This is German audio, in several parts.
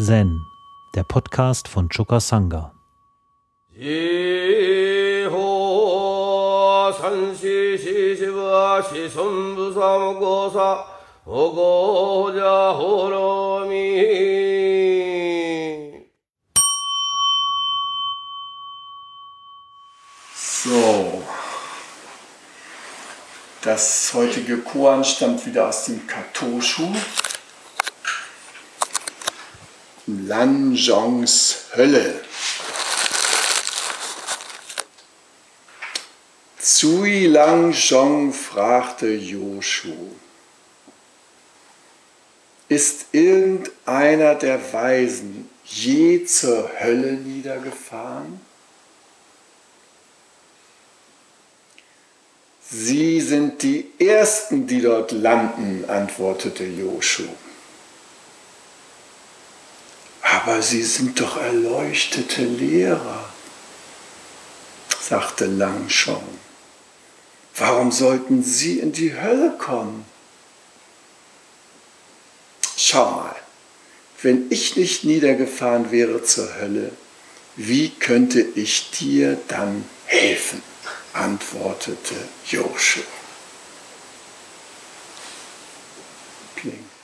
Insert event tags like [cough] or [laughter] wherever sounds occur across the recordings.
Zen, der Podcast von Choka Sangha. So, das heutige Koan stammt wieder aus dem Katoshu. Lanjongs Hölle. Zui Langjong fragte Joshu, ist irgendeiner der Weisen je zur Hölle niedergefahren? Sie sind die Ersten, die dort landen, antwortete Joshu. Aber Sie sind doch erleuchtete Lehrer, sagte Langshong. Warum sollten Sie in die Hölle kommen? Schau mal, wenn ich nicht niedergefahren wäre zur Hölle, wie könnte ich dir dann helfen? antwortete Joshu. Klingt.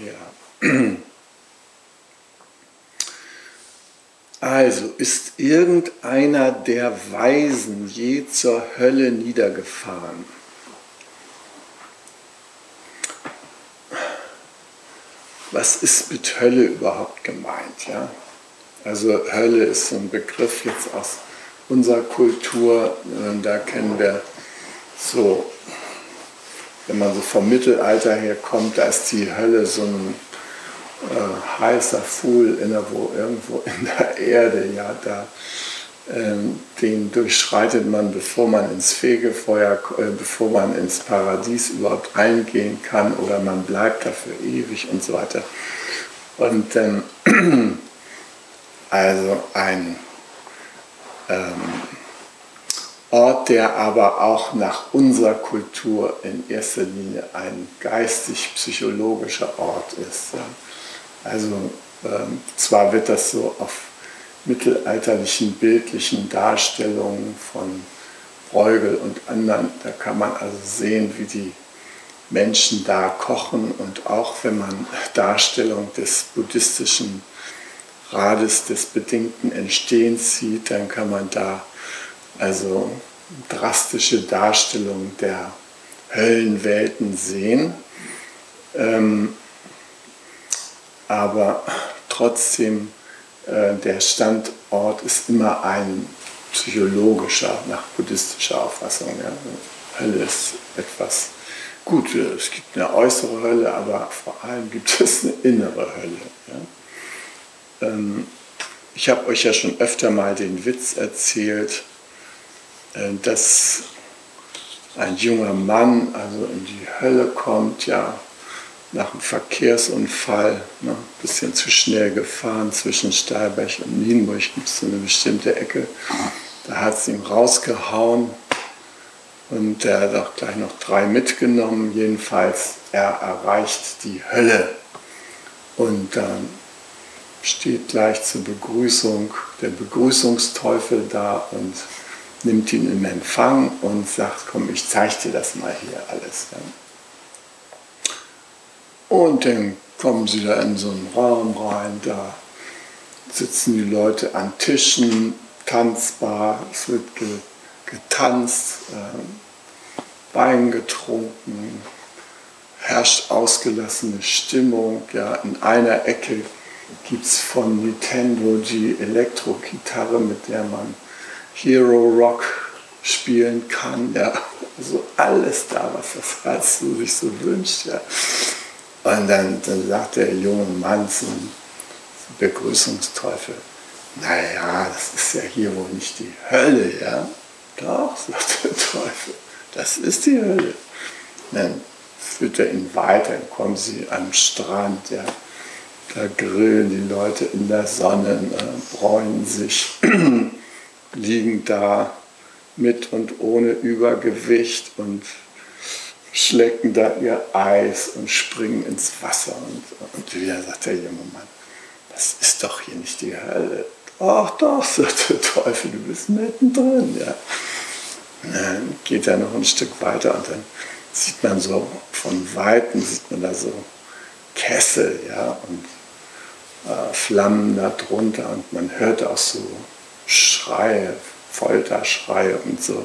Ja. Also ist irgendeiner der Weisen je zur Hölle niedergefahren? Was ist mit Hölle überhaupt gemeint? Ja? Also Hölle ist so ein Begriff jetzt aus unserer Kultur. Da kennen wir so wenn man so vom Mittelalter her kommt, da ist die Hölle so ein äh, heißer Fuhl in irgendwo [laughs] in der Erde, ja, da, ähm, den durchschreitet man, bevor man ins Fegefeuer, äh, bevor man ins Paradies überhaupt eingehen kann oder man bleibt dafür ewig und so weiter. Und ähm, [clears throat] also ein ähm, Ort, der aber auch nach unserer Kultur in erster Linie ein geistig-psychologischer Ort ist. Also ähm, zwar wird das so auf mittelalterlichen bildlichen Darstellungen von Bruegel und anderen, da kann man also sehen, wie die Menschen da kochen und auch wenn man Darstellung des buddhistischen Rades des bedingten Entstehens sieht, dann kann man da also drastische Darstellung der Höllenwelten sehen. Ähm, aber trotzdem, äh, der Standort ist immer ein psychologischer, nach buddhistischer Auffassung. Ja. Hölle ist etwas gut. Es gibt eine äußere Hölle, aber vor allem gibt es eine innere Hölle. Ja. Ähm, ich habe euch ja schon öfter mal den Witz erzählt, äh, dass ein junger Mann also in die Hölle kommt, ja, nach einem Verkehrsunfall, ne, ein bisschen zu schnell gefahren zwischen Stahlberg und Nienburg gibt es so eine bestimmte Ecke. Da hat es ihm rausgehauen und er hat auch gleich noch drei mitgenommen. Jedenfalls, er erreicht die Hölle und dann steht gleich zur Begrüßung der Begrüßungsteufel da und nimmt ihn in Empfang und sagt, komm, ich zeige dir das mal hier alles. Und dann kommen sie da in so einen Raum rein, da sitzen die Leute an Tischen, tanzbar, es wird getanzt, äh, Wein getrunken, herrscht ausgelassene Stimmung. Ja, in einer Ecke gibt es von Nintendo die Elektrogitarre, mit der man Hero Rock spielen kann. Ja. Also alles da, was das Herz sich so wünscht. Ja. Und dann, dann sagt der junge Mann zum Begrüßungsteufel, naja, das ist ja hier wohl nicht die Hölle, ja? Doch, sagt der Teufel, das ist die Hölle. Dann führt er ihn weiter, dann kommen sie am Strand, ja. Da grillen die Leute in der Sonne, äh, bräunen sich, [clears throat] liegen da mit und ohne Übergewicht und schlecken da ihr Eis und springen ins Wasser. Und, und wieder sagt der junge Mann, das ist doch hier nicht die Hölle. Ach doch, sagt [laughs] der Teufel, du bist mittendrin. Ja. dann geht er noch ein Stück weiter und dann sieht man so von Weitem, sieht man da so Kessel ja, und äh, Flammen da drunter und man hört auch so Schreie, Folterschreie und so.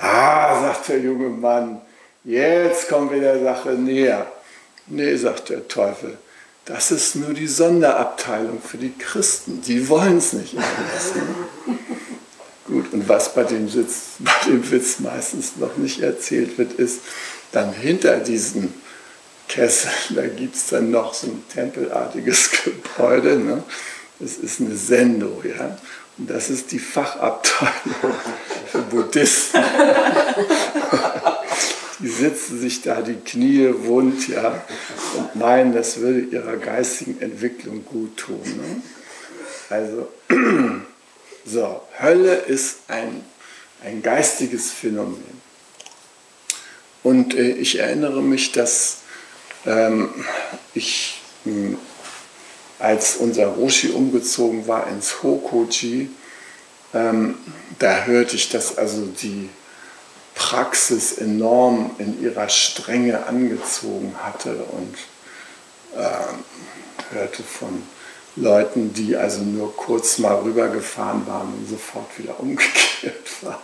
Ah, sagt der junge Mann, jetzt kommen wir der Sache näher. Nee, sagt der Teufel, das ist nur die Sonderabteilung für die Christen. Die wollen es nicht [laughs] Gut, und was bei dem, Sitz, [laughs] bei dem Witz meistens noch nicht erzählt wird, ist, dann hinter diesen Kesseln, da gibt es dann noch so ein tempelartiges [laughs] Gebäude. Ne? Das ist eine Sendo, ja. Und das ist die Fachabteilung für Buddhisten. Die sitzen sich da die Knie wund ja, und meinen, das würde ihrer geistigen Entwicklung gut tun. Ne? Also, [clears throat] so, Hölle ist ein, ein geistiges Phänomen. Und äh, ich erinnere mich, dass ähm, ich, mh, hm, als unser Roshi umgezogen war ins Hokoji, ähm, da hörte ich, dass also die Praxis enorm in ihrer Strenge angezogen hatte und äh, hörte von Leuten, die also nur kurz mal rübergefahren waren und sofort wieder umgekehrt [laughs] waren.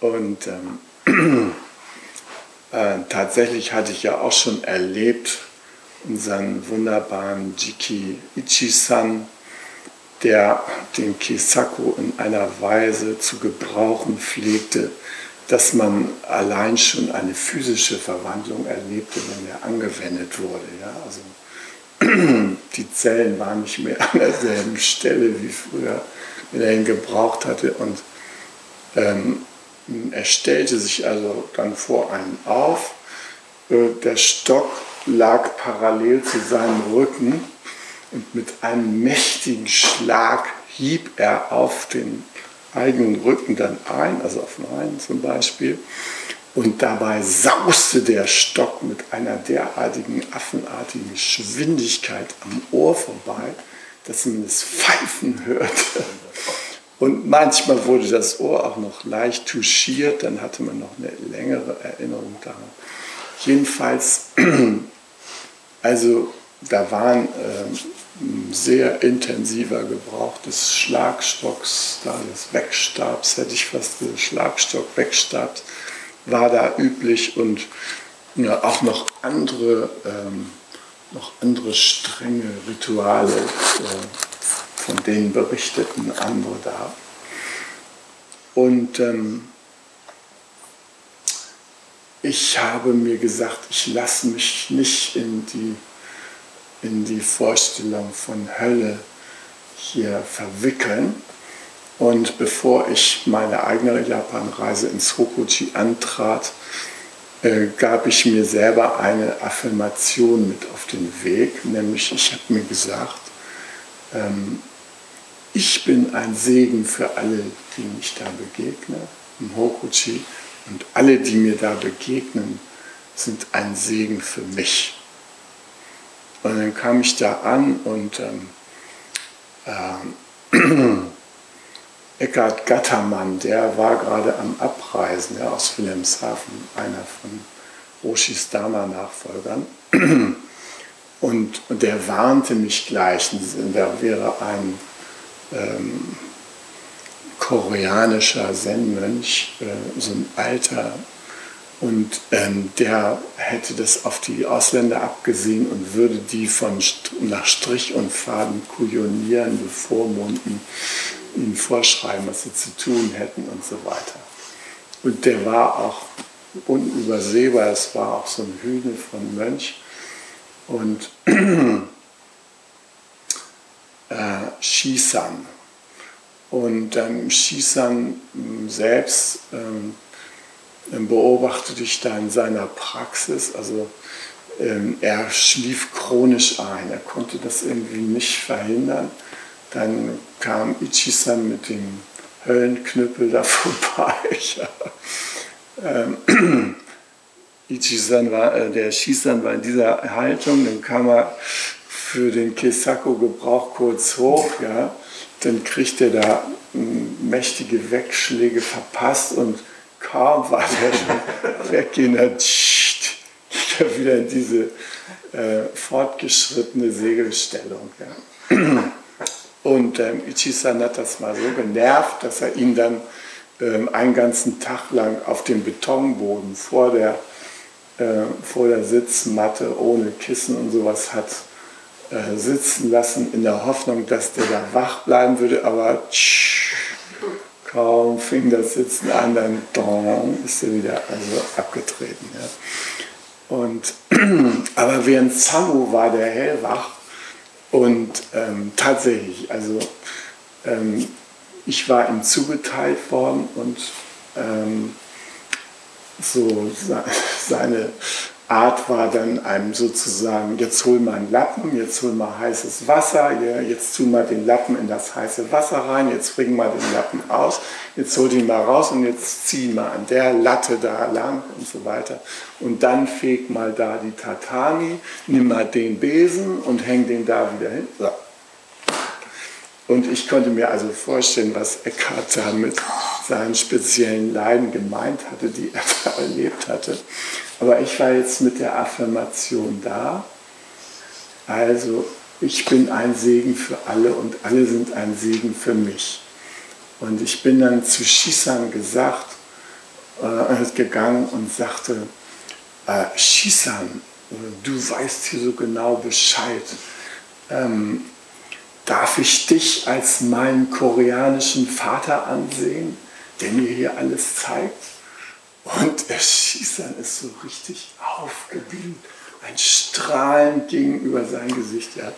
Und ähm, [clears throat] äh, tatsächlich hatte ich ja auch schon erlebt, unseren wunderbaren Jiki Ichi-san, der den Kisaku in einer Weise zu gebrauchen pflegte, dass man allein schon eine physische Verwandlung erlebte, wenn er angewendet wurde. Ja? Also [clears throat] die Zellen waren nicht mehr an derselben Stelle wie früher, wenn er ihn gebraucht hatte. Und ähm, er stellte sich also dann vor einen auf. Äh, der Stock lag parallel zu seinem Rücken und mit einem mächtigen Schlag hieb er auf den eigenen Rücken dann ein, also auf meinen zum Beispiel. Und dabei sauste der Stock mit einer derartigen affenartigen Geschwindigkeit am Ohr vorbei, dass man es pfeifen hörte. Und manchmal wurde das Ohr auch noch leicht touchiert, dann hatte man noch eine längere Erinnerung daran. Jedenfalls, [clears throat] also da waren äh, sehr intensiver Gebrauch des Schlagstocks, da des Wegstabs, hätte ich fast gesagt, Schlagstock, Wegstabs, war da üblich und ja, auch noch andere, ähm, noch andere strenge Rituale, äh, von denen berichteten andere da. Und ähm, ich habe mir gesagt, ich lasse mich nicht in die in die Vorstellung von Hölle hier verwickeln. Und bevor ich meine eigene Japanreise ins Hokuji antrat, äh, gab ich mir selber eine Affirmation mit auf den Weg, nämlich ich habe mir gesagt, ähm, ich bin ein Segen für alle, die ich da begegne im Hokuji und alle, die mir da begegnen, sind ein Segen für mich. Und dann kam ich da an und ähm, äh, [clears throat] Eckhard Gattermann, der war gerade am Abreisen ja, aus Wilhelmshaven, einer von Roshis Dharma-Nachfolgern. Und, [clears throat] und, der warnte mich gleich, da wäre ein ähm, koreanischer Zen-Mönch, äh, so ein alter und ähm, der hätte das auf die Ausländer abgesehen und würde die von nach Strich und Faden kujonieren, bevormunden, ihnen vorschreiben, was sie zu tun hätten und so weiter. Und der war auch unübersehbar, es war auch so ein Hügel von Mönch. Und äh, Shisan. Und ähm, Shisan selbst ähm, beobachtete ich da in seiner Praxis. Also ähm, er schlief chronisch ein, er konnte das irgendwie nicht verhindern. Dann kam Ichisan mit dem Höllenknüppel da [laughs] vorbei. ähm, [clears throat] Ichisan war, äh, der Shisan war in dieser Haltung, dann kam er für den Kesako-Gebrauch kurz hoch, ja, dann kriegt er da mächtige Wegschläge verpasst und kaum war der schon dann ich habe wieder in diese äh, fortgeschrittene Segelstellung. Ja. Und ähm, Ichisan hat das mal so genervt, dass er ihn dann ähm, einen ganzen Tag lang auf dem Betonboden vor der, äh, vor der Sitzmatte ohne Kissen und sowas hat äh, sitzen lassen, in der Hoffnung, dass der da wach bleiben würde. Aber tsch, kaum fing das Sitzen an, dann ist er wieder also abgetreten. Ja. Und, [clears throat] aber während Samu war der hellwach und ähm, tatsächlich, also ähm, ich war ihm zugeteilt worden und ähm, so [laughs] seine Art war dann einem sozusagen, jetzt hol mal einen Lappen, jetzt hol mal heißes Wasser, jetzt tu mal den Lappen in das heiße Wasser rein, jetzt bring mal den Lappen aus, jetzt hol den mal raus und jetzt zieh mal an der Latte da lang und so weiter. Und dann feg mal da die Tatami, nimm mal den Besen und häng den da wieder hin. So. Und ich konnte mir also vorstellen, was Eckhart da mit seinen speziellen Leiden gemeint hatte, die er da erlebt hatte. Aber ich war jetzt mit der Affirmation da. Also ich bin ein Segen für alle und alle sind ein Segen für mich. Und ich bin dann zu Shisan gesagt, äh, gegangen und sagte, äh, Shisan, du weißt hier so genau Bescheid. Ähm, darf ich dich als meinen koreanischen Vater ansehen, der mir hier alles zeigt? Und er schießt dann ist so richtig aufgeblüht. Ein Strahlen ging über sein Gesicht. Er,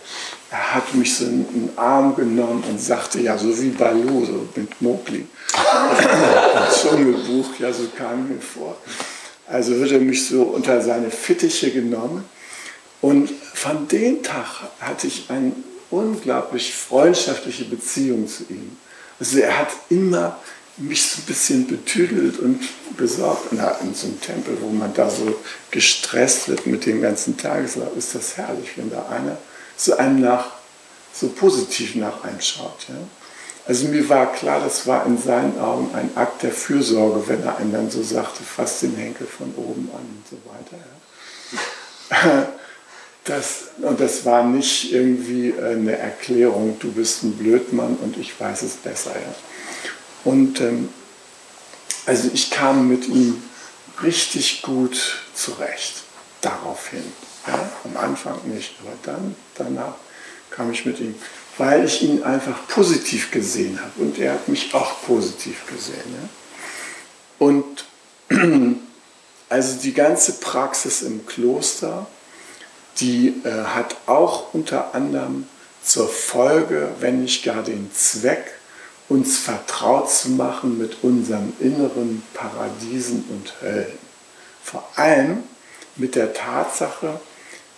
er hat mich so in den Arm genommen und sagte, ja, so wie Baloo, so mit Mowgli. Dschungelbuch, ja, so kam mir vor. Also wird er mich so unter seine Fittiche genommen. Und von dem Tag hatte ich eine unglaublich freundschaftliche Beziehung zu ihm. Also er hat immer mich so ein bisschen betüdelt und besorgt. Und in so einem Tempel, wo man da so gestresst wird mit dem ganzen Tageslauf, ist das herrlich, wenn da einer so einem nach, so positiv nach einem schaut. Ja? Also mir war klar, das war in seinen Augen ein Akt der Fürsorge, wenn er einem dann so sagte, fass den Henkel von oben an und so weiter. Ja? [laughs] Das, und das war nicht irgendwie eine Erklärung, du bist ein Blödmann und ich weiß es besser. Ja? Und ähm, also ich kam mit ihm richtig gut zurecht, daraufhin. Ja, am Anfang nicht, aber dann, danach kam ich mit ihm, weil ich ihn einfach positiv gesehen habe und er hat mich auch positiv gesehen. Ja. Und [clears throat] also die ganze Praxis im Kloster, die äh, hat auch unter anderem zur Folge, wenn nicht gar den Zweck, uns vertraut zu machen mit unseren inneren Paradiesen und Höllen. Vor allem mit der Tatsache,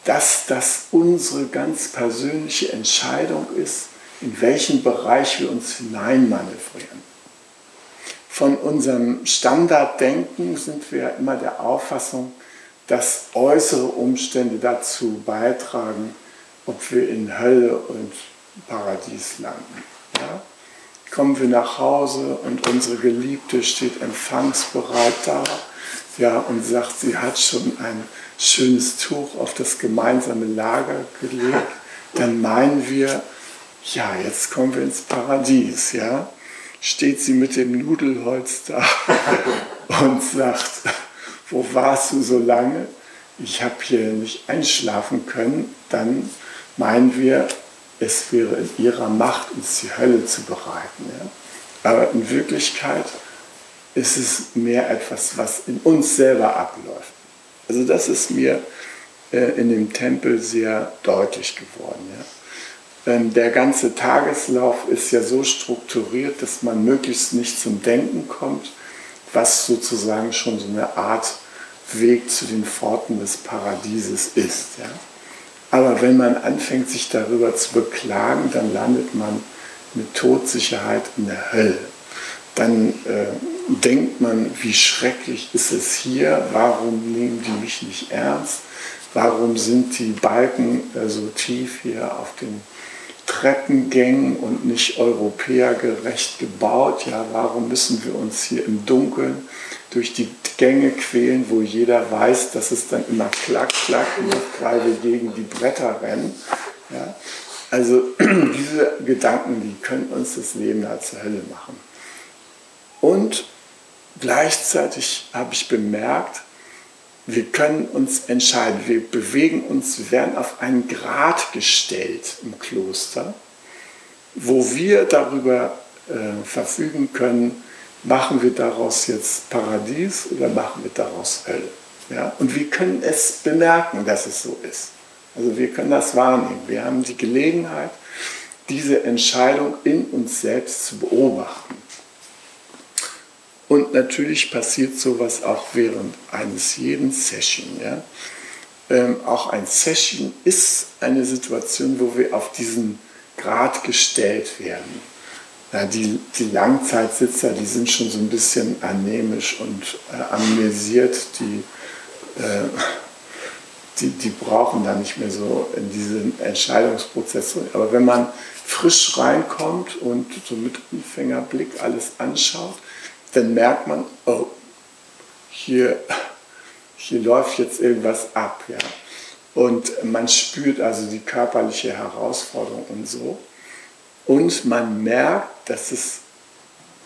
dass das unsere ganz persönliche Entscheidung ist, in welchen Bereich wir uns hineinmanövrieren. Von unserem Standarddenken sind wir immer der Auffassung, dass äußere Umstände dazu beitragen, ob wir in Hölle und Paradies landen. Ja? Kommen wir nach Hause und unsere Geliebte steht empfangsbereit da ja, und sagt, sie hat schon ein schönes Tuch auf das gemeinsame Lager gelegt, dann meinen wir, ja, jetzt kommen wir ins Paradies, ja. Steht sie mit dem Nudelholz da [laughs] und sagt, wo warst du so lange? Ich habe hier nicht einschlafen können. Dann meinen wir, es wäre in ihrer Macht, uns die Hölle zu bereiten. Ja? Aber in Wirklichkeit ist es mehr etwas, was in uns selber abläuft. Also das ist mir äh, in dem Tempel sehr deutlich geworden. Ja? ähm, der ganze Tageslauf ist ja so strukturiert, dass man möglichst nicht zum Denken kommt, was sozusagen schon so eine Art Weg zu den Pforten des Paradieses ist. Ja? Aber wenn man anfängt, sich darüber zu beklagen, dann landet man mit Todsicherheit in der Hölle. Dann äh, denkt man, wie schrecklich ist es hier, warum nehmen die mich nicht ernst, warum sind die Balken äh, so tief hier auf den Treppengängen und nicht europäergerecht gebaut. Ja, warum müssen wir uns hier im Dunkeln durch die Gänge quälen, wo jeder weiß, dass es dann immer klack, klack weil wir gegen die Bretter rennen. Ja? Also [clears throat] diese Gedanken, die können uns das Leben halt zur Hölle machen. Und gleichzeitig habe ich bemerkt, wir können uns entscheiden. Wir bewegen uns, wir werden auf einen Grad gestellt im Kloster, wo wir darüber äh, verfügen können, machen wir daraus jetzt Paradies oder machen wir daraus Hölle. Ja? Und wir können es bemerken, dass es so ist. Also wir können das wahrnehmen. Wir haben die Gelegenheit, diese Entscheidung in uns selbst zu beobachten. Und natürlich passiert sowas auch während eines jeden Session. Ja? Ähm, auch ein Session ist eine Situation, wo wir auf diesen Grad gestellt werden. Ja, die, die Langzeitsitzer, die sind schon so ein bisschen anämisch und äh, amnesiert, die, äh, die, die brauchen da nicht mehr so in diesen Entscheidungsprozess. Aber wenn man frisch reinkommt und so mit Anfängerblick alles anschaut, dann merkt man, oh, hier, hier läuft jetzt irgendwas ab. Ja? Und man spürt also die körperliche Herausforderung und so. Und man merkt, dass es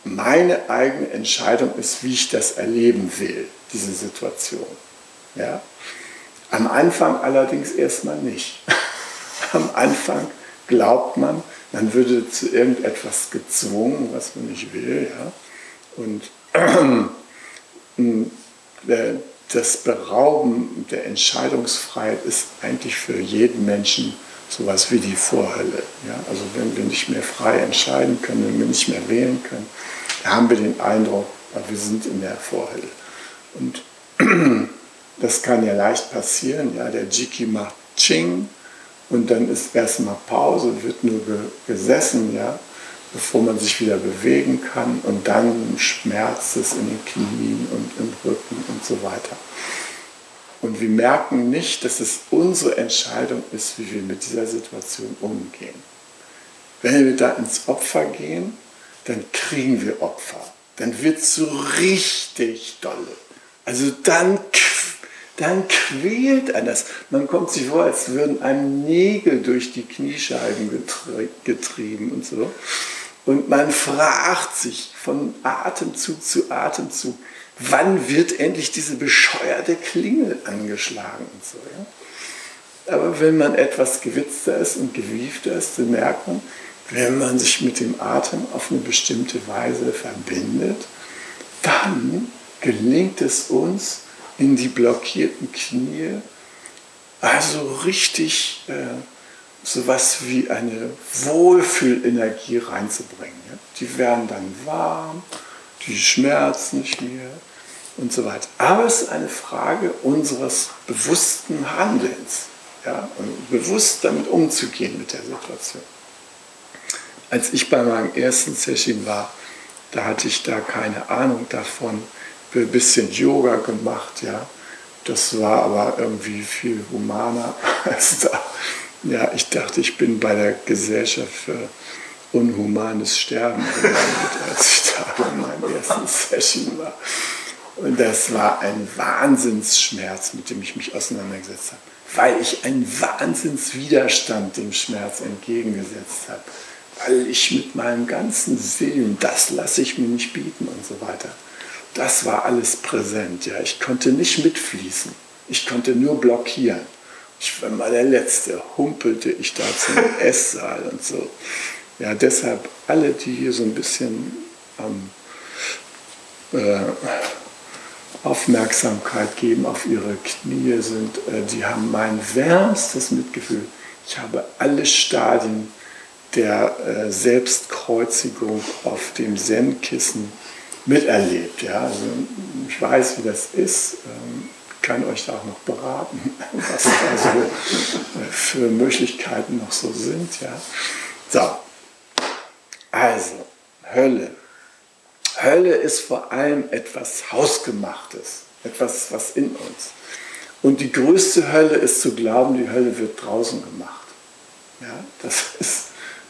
meine eigene Entscheidung ist, wie ich das erleben will, diese Situation. Ja? Am Anfang allerdings erstmal nicht. [laughs] Am Anfang glaubt man, man würde zu irgendetwas gezwungen, was man nicht will. Ja? Und [clears throat] das Berauben der Entscheidungsfreiheit ist eigentlich für jeden Menschen sowas wie die Vorhölle. Ja? Also wenn wir nicht mehr frei entscheiden können, wenn wir nicht mehr wählen können, haben wir den Eindruck, wir sind in der Vorhölle. Und [clears throat] das kann ja leicht passieren. Ja? Der Jiki macht Ching und dann ist erstmal Pause, wird nur gesessen. Ja? bevor man sich wieder bewegen kann und dann schmerzt es in den Knien und im Rücken und so weiter. Und wir merken nicht, dass es unsere Entscheidung ist, wie wir mit dieser Situation umgehen. Wenn wir da ins Opfer gehen, dann kriegen wir Opfer. Dann wird es so richtig dolle. Also dann, dann quält einen das. Man kommt sich vor, als würden einem Nägel durch die Kniescheiben getrieben und so. Und man fragt sich von Atemzug zu Atemzug, wann wird endlich diese bescheuerte Klingel angeschlagen und so. Ja? Aber wenn man etwas gewitzter ist und gewiefter ist, dann merkt man, wenn man sich mit dem Atem auf eine bestimmte Weise verbindet, dann gelingt es uns, in die blockierten Knie also richtig äh, sowas wie eine Wohlfühlenergie reinzubringen. Die werden dann warm, die schmerzen nicht mehr und so weiter. Aber es ist eine Frage unseres bewussten Handelns, ja, und bewusst damit umzugehen mit der Situation. Als ich bei meinem ersten Session war, da hatte ich da keine Ahnung davon, ein bisschen Yoga gemacht, ja. Das war aber irgendwie viel humaner [laughs] als da ja, ich dachte, ich bin bei der Gesellschaft für unhumanes Sterben gelandet, als ich da in meinem ersten Session war. Und das war ein Wahnsinnsschmerz, mit dem ich mich auseinandergesetzt habe, weil ich einen Wahnsinnswiderstand dem Schmerz entgegengesetzt habe, weil ich mit meinem ganzen Seelen, das lasse ich mir nicht bieten und so weiter. Das war alles präsent, ja. Ich konnte nicht mitfließen, ich konnte nur blockieren. Ich war mal der Letzte, humpelte ich da zum [laughs] Esssaal und so. Ja, deshalb alle, die hier so ein bisschen ähm, äh, Aufmerksamkeit geben auf ihre Knie sind, äh, die haben mein wärmstes Mitgefühl. Ich habe alle Stadien der äh, Selbstkreuzigung auf dem Zen-Kissen miterlebt. Ja? Also ich weiß, wie das ist, ähm, kann euch da auch noch beraten, [laughs] was da äh, für Möglichkeiten noch so sind. Ja? So, also Hölle. Hölle ist vor allem etwas Hausgemachtes, etwas, was in uns. Und die größte Hölle ist zu glauben, die Hölle wird draußen gemacht. Ja, das ist,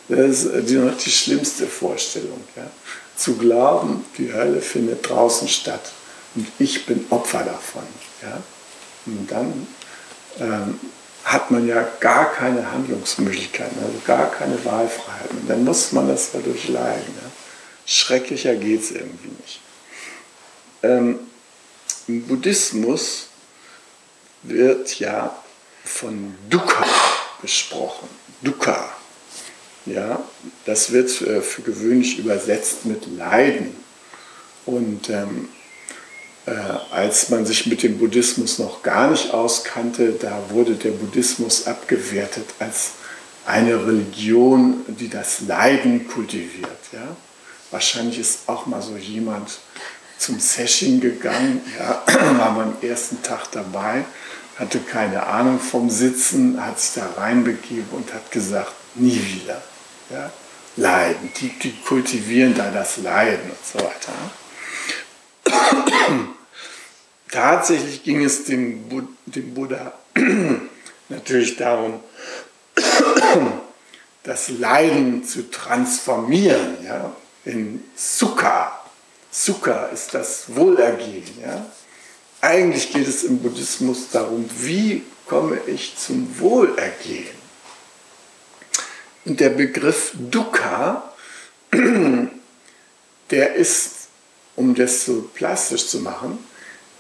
das ist die, die schlimmste Vorstellung. Ja. Zu glauben, die Hölle findet draußen statt und ich bin Opfer davon. Ja. Und dann ähm, hat man ja gar keine Handlungsmöglichkeiten, also gar keine Wahlfreiheit. Und dann muss man das dadurch leiden. Ja. Schrecklicher geht es irgendwie nicht. Ähm, Im Buddhismus wird ja von Dukkha gesprochen. Dukkha. Ja, das wird für, für gewöhnlich übersetzt mit Leiden. Und ähm, äh, als man sich mit dem Buddhismus noch gar nicht auskannte, da wurde der Buddhismus abgewertet als eine Religion, die das Leiden kultiviert. Ja? Wahrscheinlich ist auch mal so jemand zum Session gegangen, ja, [clears throat] war beim ersten Tag dabei, hatte keine Ahnung vom Sitzen, hat sich da reinbegeben und hat gesagt, nie wieder. Ja? Leiden, die, die kultivieren da das Leiden und so weiter. [clears throat] Tatsächlich ging es dem, Bud dem Buddha [clears throat] natürlich darum, das Leiden zu transformieren ja, in Sukha. Sukha ist das Wohlergehen. Ja. Eigentlich geht es im Buddhismus darum, wie komme ich zum Wohlergehen. Und der Begriff Dukkha, [clears throat] der ist, um das so plastisch zu machen,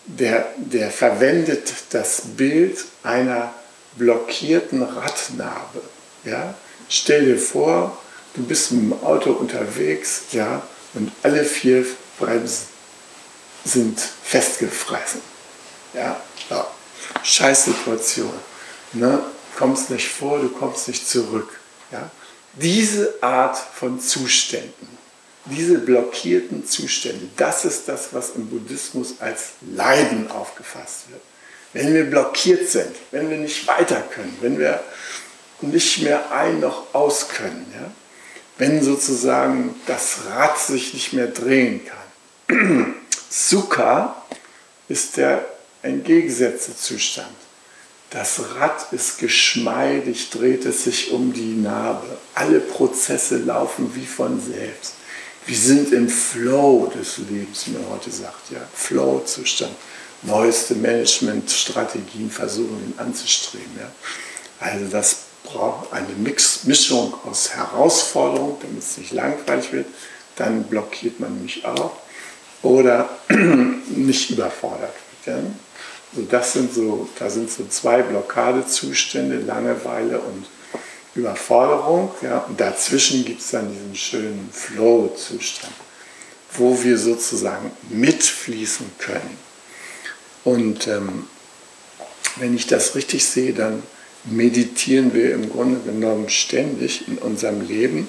der, der verwendet das Bild einer blockierten Radnabe. Ja? Stell dir vor, du bist mit dem Auto unterwegs ja, und alle vier Bremsen sind festgefressen. Ja, ja. Scheiß Situation. Ne? Kommst nicht vor, du kommst nicht zurück. Ja? Diese Art von Zuständen, diese blockierten Zustände, das ist das, was im Buddhismus als Leiden aufgefasst wird. Wenn wir blockiert sind, wenn wir nicht weiter können, wenn wir nicht mehr ein noch aus können, ja? Wenn sozusagen das Rad sich nicht mehr drehen kann. [clears throat] Sukha ist der entgegengesetzte Zustand. Das Rad ist geschmeidig, dreht es sich um die Narbe. Alle Prozesse laufen wie von selbst. Wir sind im Flow des Lebens, wie man heute sagt. Ja? Flow-Zustand. Neueste Managementstrategien versuchen ihn anzustreben. Ja? Also das braucht eine Mix Mischung aus Herausforderung, damit es nicht langweilig wird. Dann blockiert man mich auch. Oder [clears throat] nicht überfordert wird. Ja? Also das sind so, da sind so zwei Blockadezustände, Langeweile und Überforderung. Ja? Und dazwischen gibt es dann diesen schönen Flow-Zustand, wo wir sozusagen mitfließen können. Und ähm, wenn ich das richtig sehe, dann meditieren wir im Grunde genommen ständig in unserem Leben.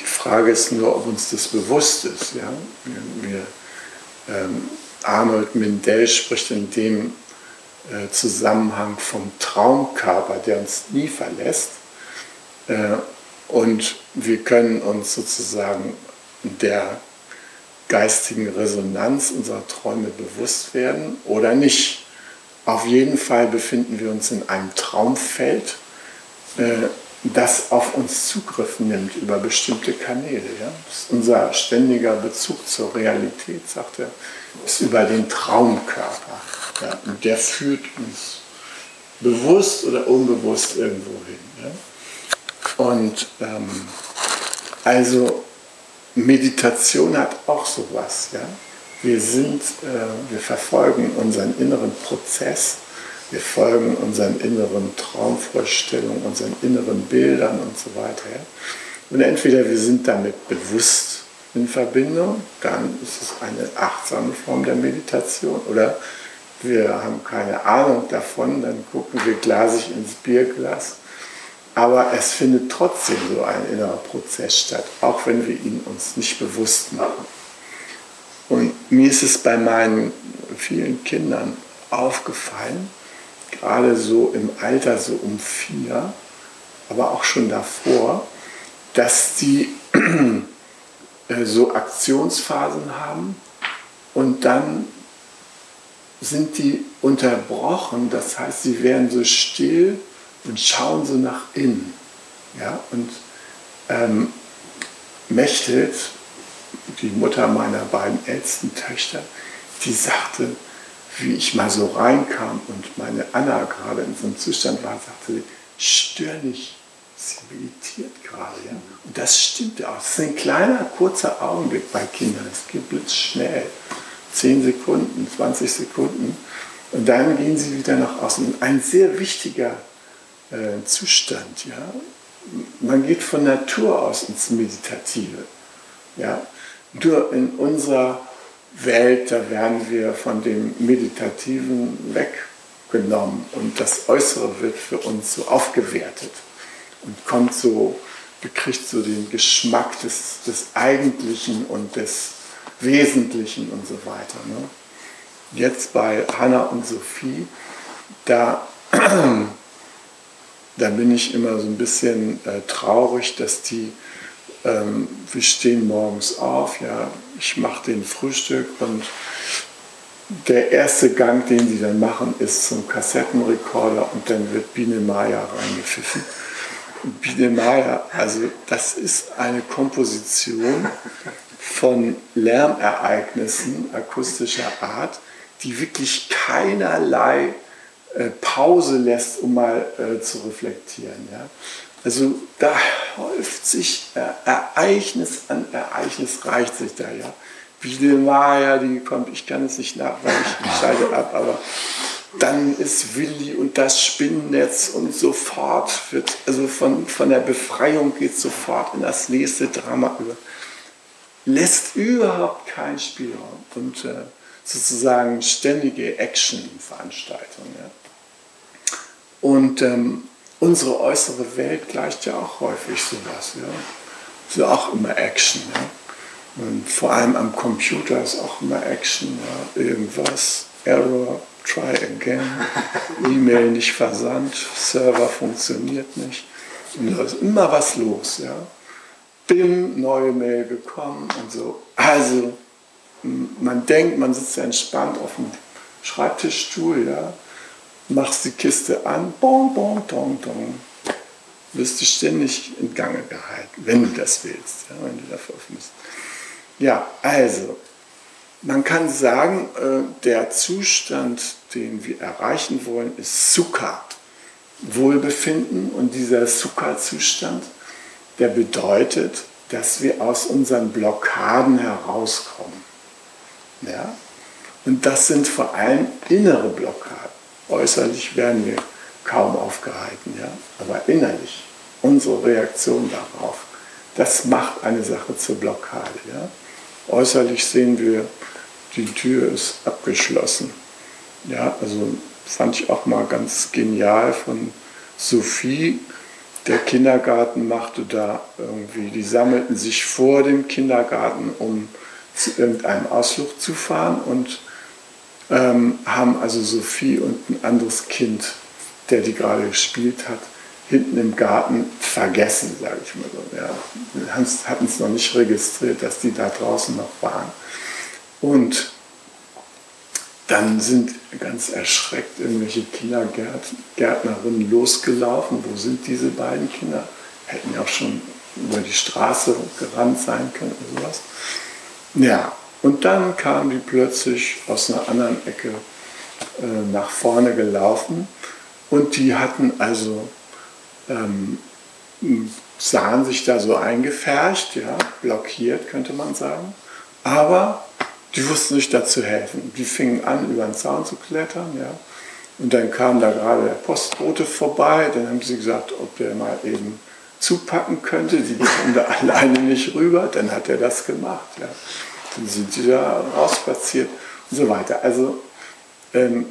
Die Frage ist nur, ob uns das bewusst ist. Ja? Wir, ähm, Arnold Mindell spricht in dem äh, Zusammenhang vom Traumkörper, der uns nie verlässt. Äh, und wir können uns sozusagen der geistigen Resonanz unserer Träume bewusst werden oder nicht. Auf jeden Fall befinden wir uns in einem Traumfeld, äh, das auf uns Zugriff nimmt über bestimmte Kanäle. Ja? Ist unser ständiger Bezug zur Realität, sagt er, ist über den Traumkörper. Ja? Und der führt uns bewusst oder unbewusst irgendwo hin. Ja? Und ähm, also Meditation hat auch sowas. Ja? Wir, sind, äh, wir verfolgen unseren inneren Prozess wir folgen unseren inneren Traumvorstellungen, unseren inneren Bildern und so weiter. Und entweder wir sind damit bewusst in Verbindung, dann ist es eine achtsame Form der Meditation, oder wir haben keine Ahnung davon, dann gucken wir glasig ins Bierglas. aber es findet trotzdem so ein innerer Prozess statt, auch wenn wir ihn uns nicht bewusst machen. Mir ist es bei meinen vielen Kindern aufgefallen, gerade so im Alter so um vier, aber auch schon davor, dass die [clears throat] äh, so Aktionsphasen haben und dann sind die unterbrochen, das heißt, sie werden so still und schauen so nach innen. Ja? Und ähm, Mechthild, die Mutter meiner beiden ältesten Töchter, die sagte, wie ich mal so reinkam und meine Anna gerade in so einem Zustand war, sagte sie, stör nicht, sie meditiert gerade. Ja? Und das stimmt auch. Es ist ein kleiner, kurzer Augenblick bei Kindern. Es geht blitzschnell. 10 Sekunden, 20 Sekunden. Und dann gehen sie wieder nach außen. Ein sehr wichtiger äh, Zustand. Ja? Man geht von Natur aus ins Meditative. Ja? Nur in unserer Welt, da werden wir von dem Meditativen weggenommen und das Äußere wird für uns so aufgewertet und kommt so, bekriegt so den Geschmack des, des Eigentlichen und des Wesentlichen und so weiter. Ne? Jetzt bei Hannah und Sophie, da, [clears throat] da bin ich immer so ein bisschen äh, traurig, dass die, ähm, wir stehen morgens auf, ja, ich mache den Frühstück und der erste Gang, den sie dann machen, ist zum Kassettenrekorder und dann wird Biene Maya reingepfiffen. Biene Maya, also das ist eine Komposition, von Lärmereignissen akustischer Art, die wirklich keinerlei äh, Pause lässt, um mal äh, zu reflektieren. Ja? Also da häuft sich äh, Ereignis an Ereignis, reicht sich da ja. Wie die Maya, die kommt, ich kann es nicht nach, weil ich [laughs] schalte ab, aber dann ist Willi und das Spinnennetz und sofort wird, also von, von der Befreiung geht sofort in das nächste Drama über lässt überhaupt keinen Spielraum und äh, sozusagen ständige Action-Veranstaltung. Ja. Und ähm, unsere äußere Welt gleicht ja auch häufig sowas. Ja. Ist ja auch immer Action. Ja. Und vor allem am Computer ist auch immer Action. Ja. Irgendwas, Error, try again, E-Mail nicht versandt, Server funktioniert nicht. Und da ist immer was los. Ja bim, neue Mail bekommen und so. Also man denkt, man sitzt ja entspannt auf dem Schreibtischstuhl, ja, machst die Kiste an, bon, bon, dong, dong. Wirst du ständig in Gange gehalten, wenn du das willst, ja, wenn du dafür offen bist. Ja, also, man kann sagen, äh, der Zustand, den wir erreichen wollen, ist Sukha, Wohlbefinden. Und dieser Sukha-Zustand, der bedeutet, dass wir aus unseren Blockaden herauskommen. Ja? Und das sind vor allem innere Blockaden. Äußerlich werden wir kaum aufgehalten, ja? aber innerlich, unsere Reaktion darauf, das macht eine Sache zur Blockade. Ja? Äußerlich sehen wir, die Tür ist abgeschlossen. Ja, also fand ich auch mal ganz genial von Sophie, der Kindergarten machte da irgendwie, die sammelten sich vor dem Kindergarten, um zu irgendeinem Ausflug zu fahren und ähm, haben also Sophie und ein anderes Kind, der die gerade gespielt hat, hinten im Garten vergessen, sage ich mal so. Ja. Hatten es noch nicht registriert, dass die da draußen noch waren. Und dann sind ganz erschreckt irgendwelche Kindergärtnerinnen losgelaufen. Wo sind diese beiden Kinder? Hätten ja auch schon über die Straße gerannt sein können oder sowas. Ja, und dann kamen die plötzlich aus einer anderen Ecke äh, nach vorne gelaufen und die hatten also, ähm, sahen sich da so eingefärcht, ja, blockiert könnte man sagen, aber die wussten sich da zu helfen. Die fingen an, über den Zaun zu klettern. Ja. Und dann kam da gerade der Postbote vorbei. Dann haben sie gesagt, ob der mal eben zupacken könnte. Die kommen da [laughs] alleine nicht rüber. Dann hat er das gemacht. Ja. Sind sie da rausspaziert und so weiter. Also ähm,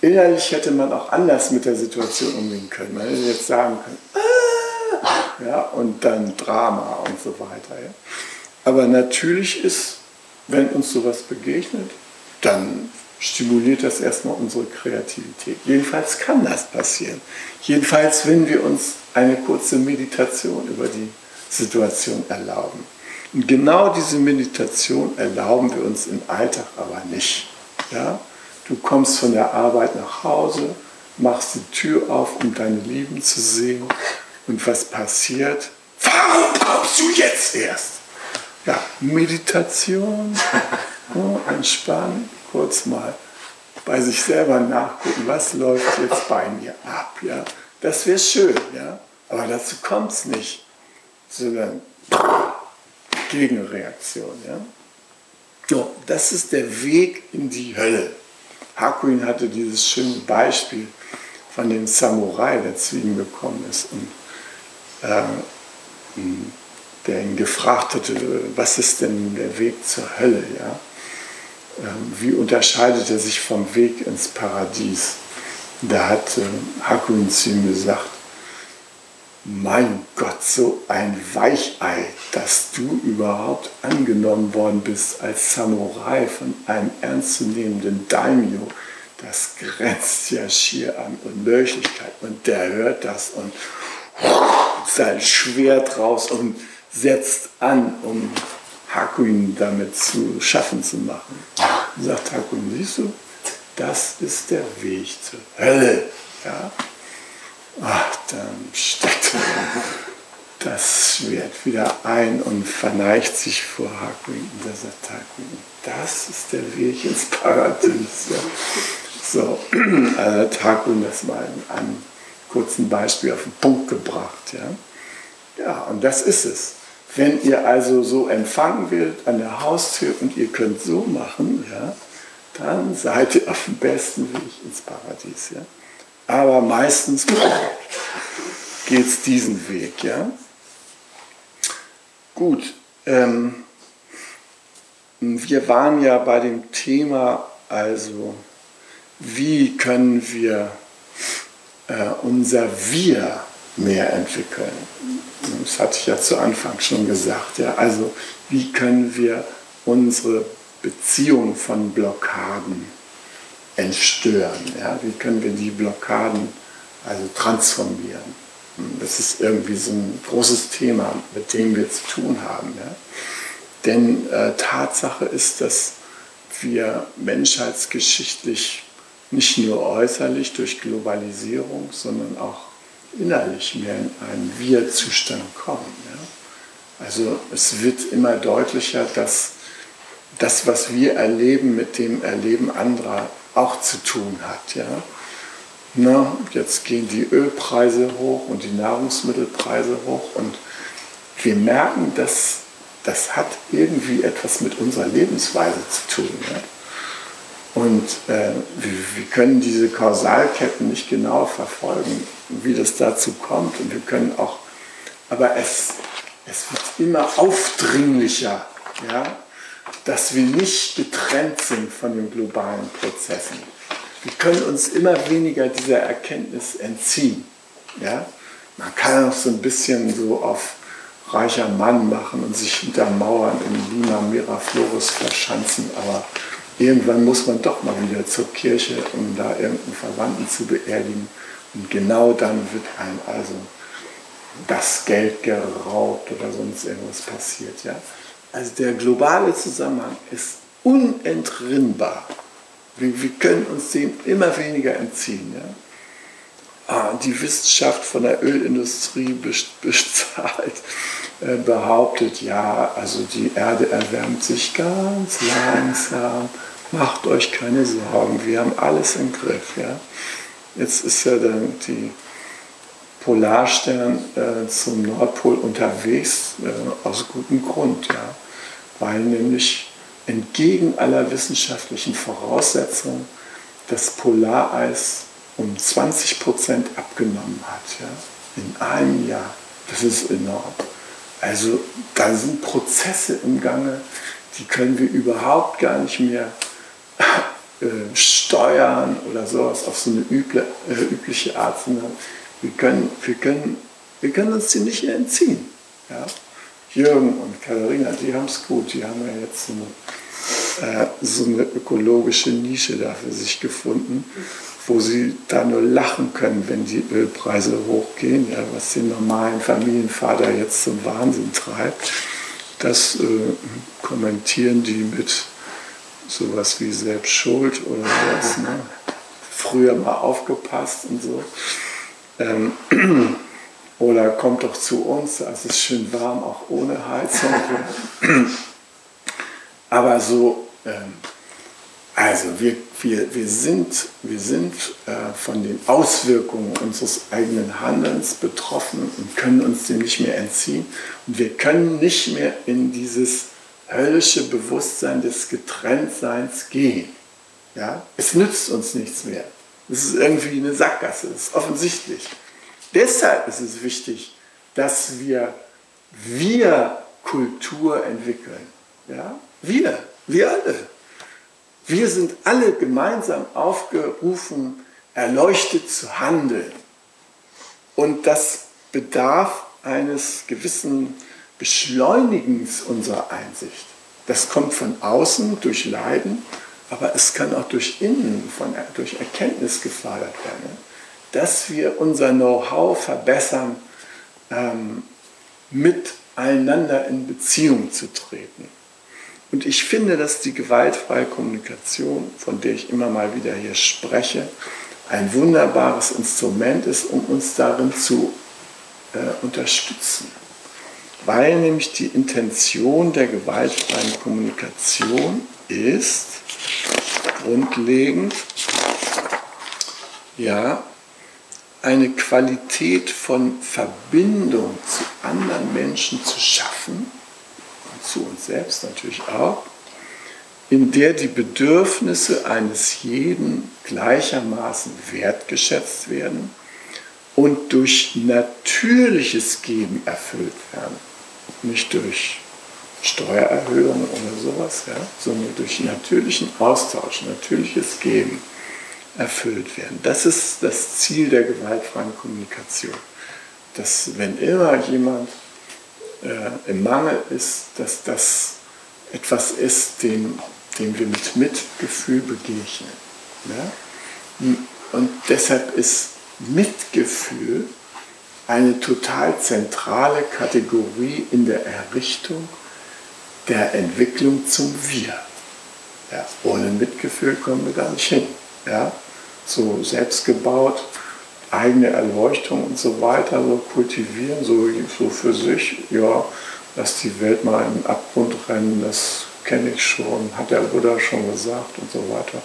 innerlich hätte man auch anders mit der Situation umgehen können. Man hätte jetzt sagen können, ah, ja, und dann Drama und so weiter. Ja. Aber natürlich ist, wenn uns sowas begegnet, dann stimuliert das erstmal unsere Kreativität. Jedenfalls kann das passieren. Jedenfalls, wenn wir uns eine kurze Meditation über die Situation erlauben. Und genau diese Meditation erlauben wir uns im Alltag aber nicht. Ja? Du kommst von der Arbeit nach Hause, machst die Tür auf, um deine Lieben zu sehen. Und was passiert? Warum kommst du jetzt erst? Ja, Meditation, [laughs] oh, entspannen, kurz mal bei sich selber nachgucken, was läuft jetzt bei mir ab. Ja? Das wäre schön, ja? aber dazu kommt es nicht, sondern Gegenreaktion. Ja? So, das ist der Weg in die Hölle. Hakuin hatte dieses schöne Beispiel von dem Samurai, der zu ihm gekommen ist und äh, der ihn gefragt hatte, was ist denn der Weg zur Hölle? Ja? Ähm, wie unterscheidet er sich vom Weg ins Paradies? Da hat äh, Hakuin zu ihm gesagt, mein Gott, so ein Weichei, dass du überhaupt angenommen worden bist als Samurai von einem ernstzunehmenden Daimyo. Das grenzt ja schier an Unmöglichkeit. Und der hört das und sein Schwert raus und setzt an, um Hakuin damit zu schaffen zu machen. Und sagt Hakuin, siehst du, das ist der Weg zur Hölle. Ja? Ach, dann steckt das Schwert wieder ein und verneigt sich vor Hakuin. Und der sagt Hakuin, das ist der Weg ins Paradies. Ja. So, [clears throat] also hat Hakuin das mal in einem kurzen Beispiel auf den Punkt gebracht. Ja, ja und das ist es. Wenn ihr also so empfangen werdet an der Haustür und ihr könnt so machen, ja, dann seid ihr auf dem besten Weg ins Paradies. Ja. Aber meistens geht es diesen Weg. Ja. Gut, ähm, wir waren ja bei dem Thema, also wie können wir äh, unser Wir mehr entwickeln. Das hatte ich ja zu Anfang schon gesagt. Ja. Also wie können wir unsere Beziehung von Blockaden entstören? Ja. Wie können wir die Blockaden also transformieren? Das ist irgendwie so ein großes Thema, mit dem wir zu tun haben. Ja. Denn äh, Tatsache ist, dass wir menschheitsgeschichtlich nicht nur äußerlich durch Globalisierung, sondern auch innerlich mehr in einen Wir-Zustand kommen. Ja. Also es wird immer deutlicher, dass das, was wir erleben, mit dem Erleben anderer auch zu tun hat. Ja. Na, jetzt gehen die Ölpreise hoch und die Nahrungsmittelpreise hoch und wir merken, dass das hat irgendwie etwas mit unserer Lebensweise zu tun. Ja. Und äh, wir, wir, können diese Kausalketten nicht genau verfolgen, wie das dazu kommt. Und wir können auch, aber es, es wird immer aufdringlicher, ja, dass wir nicht getrennt sind von den globalen Prozessen. Wir können uns immer weniger dieser Erkenntnis entziehen. Ja? Man kann auch so ein bisschen so auf reicher Mann machen und sich hinter Mauern in Lima Miraflores verschanzen, aber irgendwann muss man doch mal wieder zur Kirche, um da irgendeinen Verwandten zu beerdigen. Und genau dann wird einem also das Geld geraubt oder sonst irgendwas passiert. Ja? Also der globale Zusammenhang ist unentrinnbar. Wir, wir können uns dem immer weniger entziehen. Ja? Ah, die Wissenschaft von der Ölindustrie bezahlt, äh, behauptet, ja, also die Erde erwärmt sich ganz langsam, macht euch keine Sorgen, wir haben alles im Griff. Ja? Jetzt ist ja dann die Polarstern äh, zum Nordpol unterwegs, äh, aus gutem Grund, ja? Weil nämlich entgegen aller wissenschaftlichen Voraussetzungen das Polareis um 20 Prozent abgenommen hat, ja, in einem Jahr. Das ist enorm. Also da sind Prozesse im Gange, die können wir überhaupt gar nicht mehr äh, steuern oder sowas auf so eine üble, äh, übliche Art, sondern wir können, wir, können, wir können uns die nicht entziehen. Ja? Jürgen und Katharina, die haben es gut, die haben ja jetzt so eine, äh, so eine ökologische Nische da für sich gefunden, wo sie da nur lachen können, wenn die Ölpreise hochgehen, ja, was den normalen Familienvater jetzt zum Wahnsinn treibt. Das äh, kommentieren die mit sowas wie Selbstschuld oder sowas. Ne? Früher mal aufgepasst und so. Ähm, [clears throat] oder kommt doch zu uns, es ist schön warm, auch ohne Heizung. [laughs] Aber so, ähm, also wir, wir, wir sind, wir sind äh, von den Auswirkungen unseres eigenen Handelns betroffen und können uns dem nicht mehr entziehen. Und wir können nicht mehr in dieses höllische Bewusstsein des Getrenntseins gehen. Ja? Es nützt uns nichts mehr. Es ist irgendwie eine Sackgasse, das ist offensichtlich. Deshalb ist es wichtig, dass wir, wir Kultur entwickeln. Ja? Wir, wir alle. Wir sind alle gemeinsam aufgerufen, erleuchtet zu handeln. Und das bedarf eines gewissen Beschleunigens unserer Einsicht. Das kommt von außen durch Leiden, aber es kann auch durch Innen, von, durch Erkenntnis gefördert werden, dass wir unser Know-how verbessern, ähm, miteinander in Beziehung zu treten. Und ich finde, dass die gewaltfreie Kommunikation, von der ich immer mal wieder hier spreche, ein wunderbares Instrument ist, um uns darin zu äh, unterstützen weil nämlich die Intention der gewaltfreien Kommunikation ist, grundlegend, ja, eine Qualität von Verbindung zu anderen Menschen zu schaffen, und zu uns selbst natürlich auch, in der die Bedürfnisse eines jeden gleichermaßen wertgeschätzt werden und durch natürliches Geben erfüllt werden. Nicht durch Steuererhöhungen oder sowas, ja, sondern durch natürlichen Austausch, natürliches Geben erfüllt werden. Das ist das Ziel der gewaltfreien Kommunikation. Dass wenn immer jemand äh, im Mangel ist, dass das etwas ist, dem, dem wir mit Mitgefühl begegnen. Ja? Und deshalb ist Mitgefühl eine total zentrale Kategorie in der Errichtung der Entwicklung zum Wir. Ja, ohne Mitgefühl kommen wir gar nicht hin. Ja, so selbstgebaut, eigene Erleuchtung und so weiter, so kultivieren, so, so für sich, ja, lass die Welt mal in den Abgrund rennen, das kenne ich schon, hat der Buddha schon gesagt und so weiter.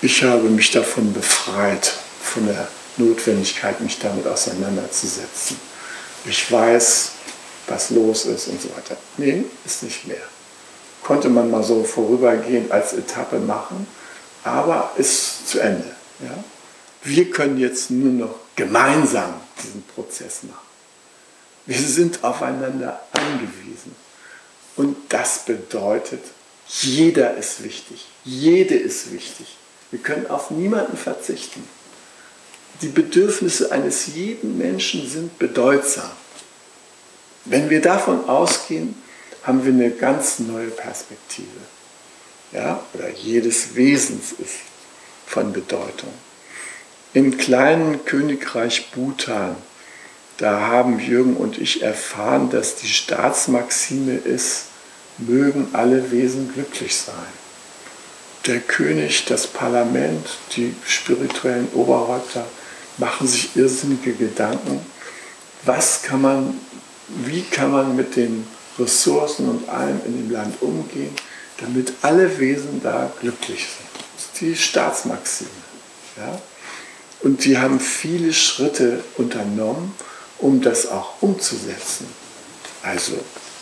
Ich habe mich davon befreit, von der Notwendigkeit, mich damit auseinanderzusetzen. Ich weiß, was los ist und so weiter. Nee, ist nicht mehr. Konnte man mal so vorübergehend als Etappe machen, aber ist zu Ende. Ja? Wir können jetzt nur noch gemeinsam diesen Prozess machen. Wir sind aufeinander angewiesen. Und das bedeutet, jeder ist wichtig. Jede ist wichtig. Wir können auf niemanden verzichten die Bedürfnisse eines jeden Menschen sind bedeutsam. Wenn wir davon ausgehen, haben wir eine ganz neue Perspektive. Ja? Oder jedes Wesens ist von Bedeutung. Im kleinen Königreich Bhutan, da haben Jürgen und ich erfahren, dass die Staatsmaxime ist, mögen alle Wesen glücklich sein. Der König, das Parlament, die spirituellen Oberhäupter machen sich irrsinnige Gedanken, was kann man, wie kann man mit den Ressourcen und allem in dem Land umgehen, damit alle Wesen da glücklich sind. Das ist die Staatsmaxime. Ja? Und die haben viele Schritte unternommen, um das auch umzusetzen. Also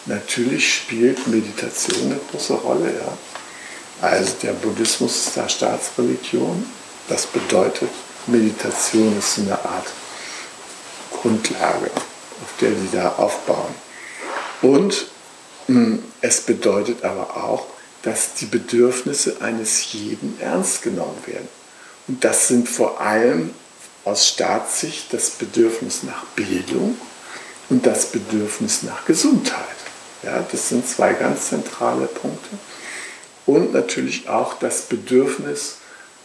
natürlich spielt Meditation eine große Rolle. Ja? Also der Buddhismus ist da Staatsreligion. Das bedeutet, Meditation ist eine Art Grundlage, auf der sie da aufbauen. Und hm, es bedeutet aber auch, dass die Bedürfnisse eines jeden ernst genommen werden. Und das sind vor allem aus Staatssicht das Bedürfnis nach Bildung und das Bedürfnis nach Gesundheit. Ja, das sind zwei ganz zentrale Punkte. Und natürlich auch das Bedürfnis,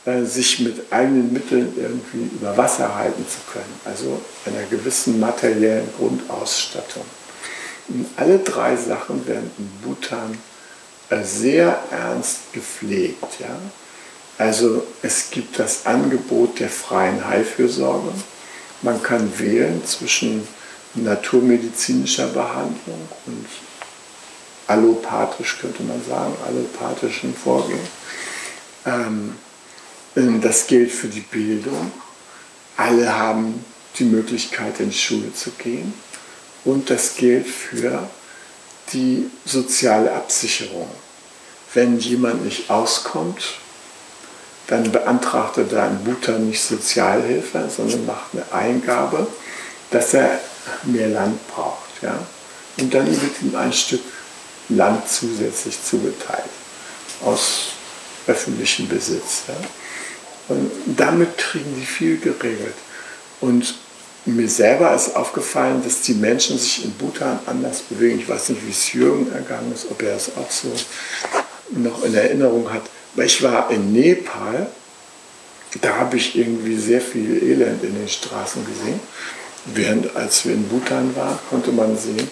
äh, sich mit eigenen Mitteln irgendwie über Wasser halten zu können, also einer gewissen materiellen Grundausstattung. Und alle drei Sachen werden in Bhutan sehr ernst gepflegt. Ja? Also es gibt das Angebot der freien Heilfürsorge. Man kann wählen zwischen naturmedizinischer Behandlung und allopathisch, könnte man sagen, allopathischen Vorgehen. Ähm, das gilt für die Bildung. Alle haben die Möglichkeit, in die Schule zu gehen. Und das gilt für die soziale Absicherung. Wenn jemand nicht auskommt, dann beantragt er da in Bhutan nicht Sozialhilfe, sondern macht eine Eingabe, dass er mehr Land braucht. Ja? Und dann wird ihm ein Stück Land zusätzlich zugeteilt aus öffentlichem Besitz. Ja? Und damit kriegen die viel geregelt. Und mir selber ist aufgefallen, dass die Menschen sich in Bhutan anders bewegen. Ich weiß nicht, wie es Jürgen ergangen ist, ob er es auch so noch in Erinnerung hat. Aber ich war in Nepal, da habe ich irgendwie sehr viel Elend in den Straßen gesehen. Während als wir in Bhutan waren, konnte man sehen,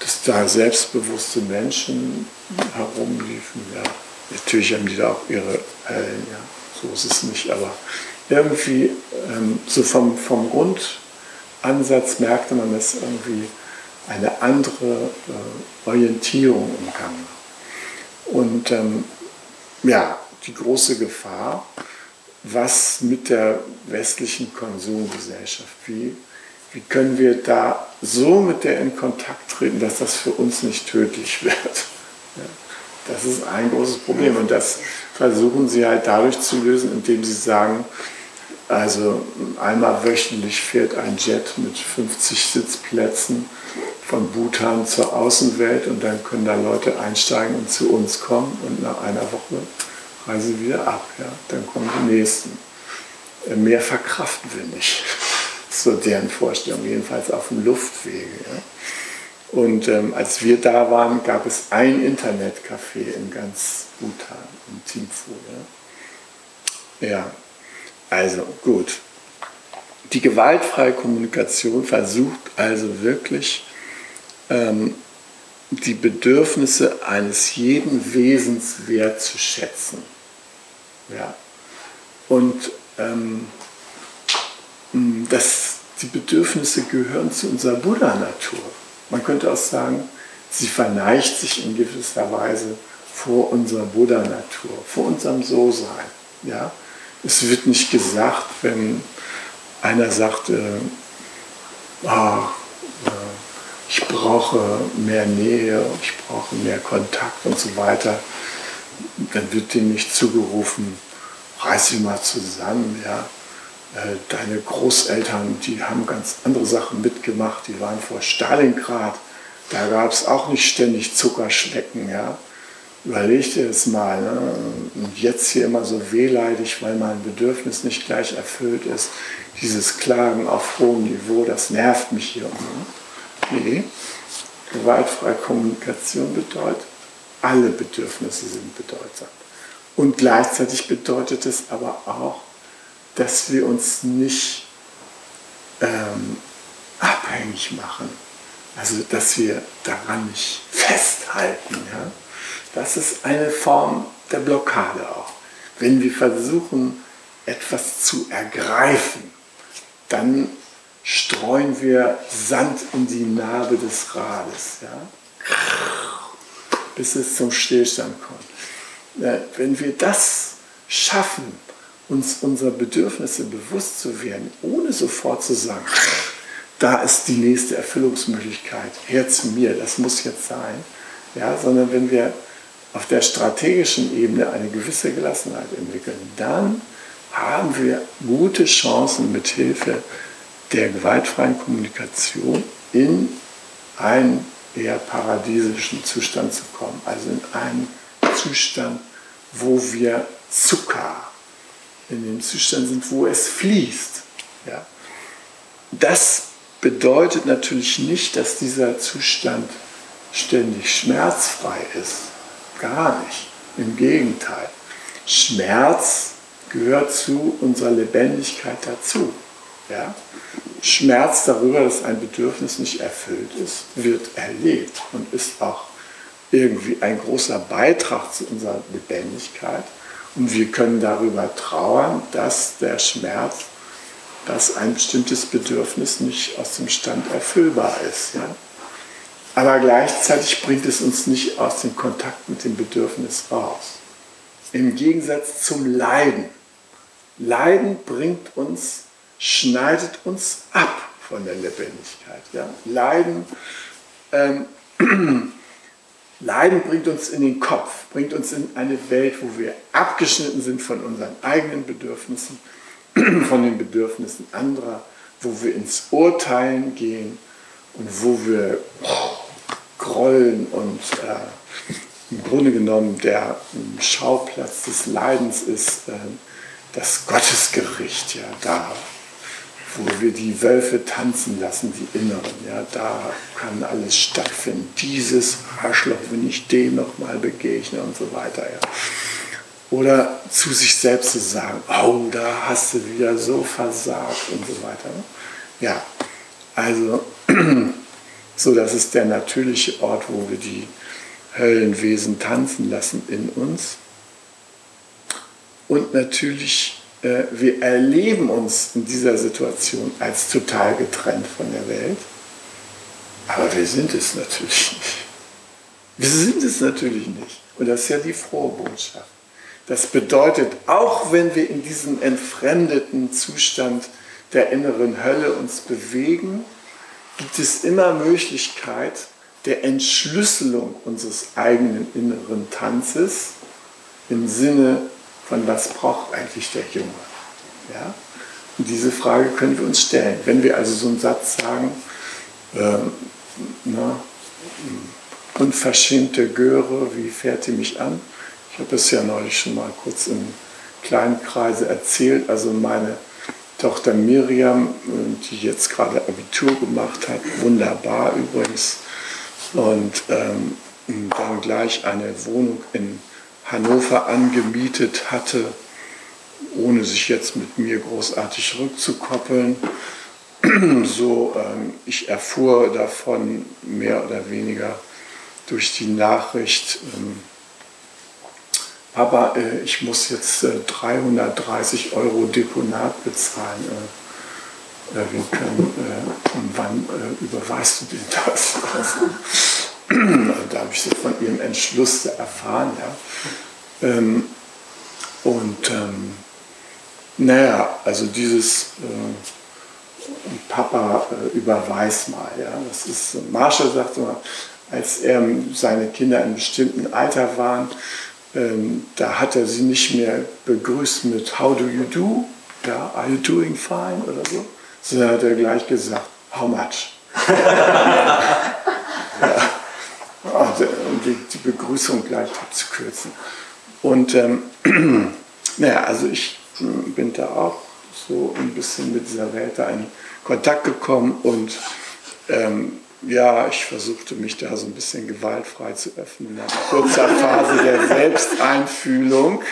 dass da selbstbewusste Menschen herumliefen. Ja. Natürlich haben die da auch ihre Hellen, ja. so ist es nicht, aber irgendwie ähm, so vom, vom Grundansatz merkte man, dass irgendwie eine andere äh, Orientierung im Gang Und ähm, ja, die große Gefahr, was mit der westlichen Konsumgesellschaft, wie wie können wir da so mit der in Kontakt treten, dass das für uns nicht tödlich [laughs] wird? Ja, das ist ein großes Problem und das versuchen sie halt dadurch zu lösen, indem sie sagen, also einmal wöchentlich fährt ein Jet mit 50 Sitzplätzen von Bhutan zur Außenwelt und dann können da Leute einsteigen und zu uns kommen und nach einer Woche reisen sie wieder ab. Ja? Dann kommen die nächsten. Äh, mehr verkraften wir nicht [laughs] so deren Vorstellung, jedenfalls auf dem Luftwege. Ja. Und ähm, als wir da waren, gab es ein Internetcafé in ganz Bhutan, in Thimphu. Ja. ja, also gut. Die gewaltfreie Kommunikation versucht also wirklich, ähm, die Bedürfnisse eines jeden Wesens wertzuschätzen. Ja. Und ähm, dass die Bedürfnisse gehören zu unserer Buddha-Natur. Man könnte auch sagen, sie verneigt sich in gewisser Weise vor unserer Buddha-Natur, vor unserem So-Sein. Ja? Es wird nicht gesagt, wenn einer sagt, äh, oh, ich brauche mehr Nähe, ich brauche mehr Kontakt und so weiter, dann wird dem nicht zugerufen, reiß dich mal zusammen, ja, äh, deine Großeltern, die haben ganz andere Sachen mitgemacht, die waren vor Stalingrad, da gab es auch nicht ständig Zuckerschlecken. Ja? Überleg dir das mal. Ne? Und jetzt hier immer so wehleidig, weil mein Bedürfnis nicht gleich erfüllt ist. Dieses Klagen auf hohem Niveau, das nervt mich hier. Ne? Nee, gewaltfreie Kommunikation bedeutet, alle Bedürfnisse sind bedeutsam. Und gleichzeitig bedeutet es aber auch, dass wir uns nicht ähm, abhängig machen. Also, dass wir daran nicht festhalten. Ja? Das ist eine Form der Blockade auch. Wenn wir versuchen, etwas zu ergreifen, dann streuen wir Sand in die Narbe des Rades, ja? bis es zum Stillstand kommt. Wenn wir das schaffen, uns unserer Bedürfnisse bewusst zu werden, ohne sofort zu sagen, da ist die nächste Erfüllungsmöglichkeit, her zu mir, das muss jetzt sein, ja, sondern wenn wir auf der strategischen Ebene eine gewisse Gelassenheit entwickeln, dann haben wir gute Chancen mit Hilfe der gewaltfreien Kommunikation in einen eher paradiesischen Zustand zu kommen, also in einen Zustand, wo wir Zucker, in dem Zustand sind, wo es fließt. Ja? Das bedeutet natürlich nicht, dass dieser Zustand ständig schmerzfrei ist. Gar nicht. Im Gegenteil. Schmerz gehört zu unserer Lebendigkeit dazu. Ja? Schmerz darüber, dass ein Bedürfnis nicht erfüllt ist, wird erlebt und ist auch irgendwie ein großer Beitrag zu unserer Lebendigkeit. Und wir können darüber trauern, dass der Schmerz, dass ein bestimmtes Bedürfnis nicht aus dem Stand erfüllbar ist. Ja? Aber gleichzeitig bringt es uns nicht aus dem Kontakt mit dem Bedürfnis raus. Im Gegensatz zum Leiden. Leiden bringt uns, schneidet uns ab von der Lebendigkeit. Ja? Leiden ähm, [clears throat] Leiden bringt uns in den Kopf, bringt uns in eine Welt, wo wir abgeschnitten sind von unseren eigenen Bedürfnissen, [clears throat] von den Bedürfnissen anderer, wo wir ins Urteilen gehen und wo wir grollen und äh, im Grunde genommen der Schauplatz des Leidens ist äh, das Gottesgericht. Ja, da wo wir die Wölfe tanzen lassen, die Inneren. Ja, da kann alles stattfinden. Dieses Arschloch, wenn ich dem nochmal begegne und so weiter. Ja. Oder zu sich selbst zu sagen, oh, da hast du wieder so versagt und so weiter. Ne? Ja, also, [clears throat] so das ist der natürliche Ort, wo wir die Höllenwesen tanzen lassen in uns. Und natürlich äh, wir erleben uns in dieser Situation als total getrennt von der Welt, aber wir sind es natürlich nicht. Wir sind es natürlich nicht. Und das ist ja die frohe Botschaft. Das bedeutet, auch wenn wir in diesem entfremdeten Zustand der inneren Hölle uns bewegen, gibt es immer Möglichkeit der Entschlüsselung unseres eigenen inneren Tanzes im Sinne von was braucht eigentlich der Junge? Ja? Und diese Frage können wir uns stellen. Wenn wir also so einen Satz sagen, ähm, na, unverschämte Göre, wie fährt die mich an? Ich habe es ja neulich schon mal kurz in kleinen Kreise erzählt. Also meine Tochter Miriam, die jetzt gerade Abitur gemacht hat, wunderbar übrigens, und ähm, dann gleich eine Wohnung in Hannover angemietet hatte, ohne sich jetzt mit mir großartig rückzukoppeln. [clears throat] So, ähm, ich erfuhr davon mehr oder weniger durch die Nachricht, ähm, Papa, äh, ich muss jetzt äh, 330 Euro Deponat bezahlen. Äh, wir können, äh, und wann äh, überweist du den das? [laughs] da habe ich so von ihrem Entschluss erfahren. Ja. Ähm, und ähm, naja, also dieses äh, Papa äh, überweist mal. Ja. Das ist, Marshall sagt immer, als er seine Kinder in einem bestimmten Alter waren, ähm, da hat er sie nicht mehr begrüßt mit How do you do? Ja, are you doing fine oder so? Sondern hat er gleich gesagt, How much? [laughs] ja um die, die Begrüßung gleich abzukürzen. Und ähm, [clears throat] naja, also ich hm, bin da auch so ein bisschen mit dieser Welt da in Kontakt gekommen und ähm, ja, ich versuchte mich da so ein bisschen gewaltfrei zu öffnen nach kurzer Phase der Selbsteinfühlung.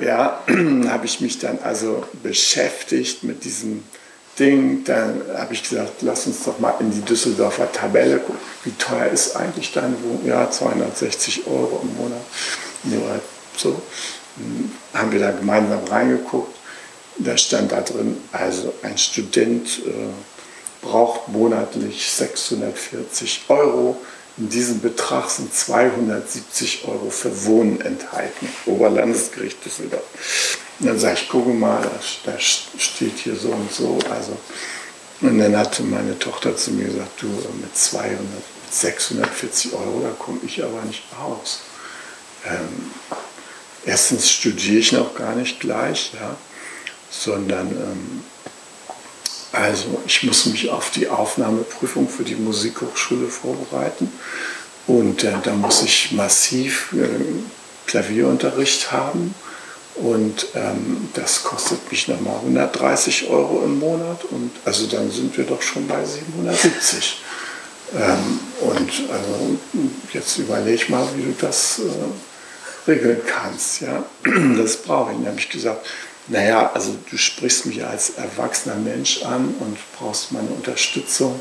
Ja, [clears throat] habe ich mich dann also beschäftigt mit diesem Ding. Dann habe ich gesagt, lass uns doch mal in die Düsseldorfer Tabelle gucken. Wie teuer ist eigentlich deine Wohnung? Ja, 260 Euro im Monat. Ja, so. Dann haben wir da gemeinsam reingeguckt. Da stand da drin, also ein Student äh, braucht monatlich 640 Euro. In diesem Betrag sind 270 Euro für Wohnen enthalten. Oberlandesgericht Düsseldorf. Und dann sage ich, gucke mal, da, steht hier so und so. Also, und dann hatte meine Tochter zu mir gesagt, du mit 200, 640 Euro, da komme ich aber nicht raus. Ähm, erstens studiere ich noch gar nicht gleich, ja, sondern ähm, also ich muss mich auf die Aufnahmeprüfung für die Musikhochschule vorbereiten. Und äh, da muss ich massiv äh, Klavierunterricht haben. Und ähm, das kostet mich nochmal 130 Euro im Monat. Und also dann sind wir doch schon bei 770. Ähm, und also, jetzt überleg mal, wie du das äh, regeln kannst. Ja? Das brauche ich. Dann habe ich gesagt, naja, also du sprichst mich als erwachsener Mensch an und brauchst meine Unterstützung.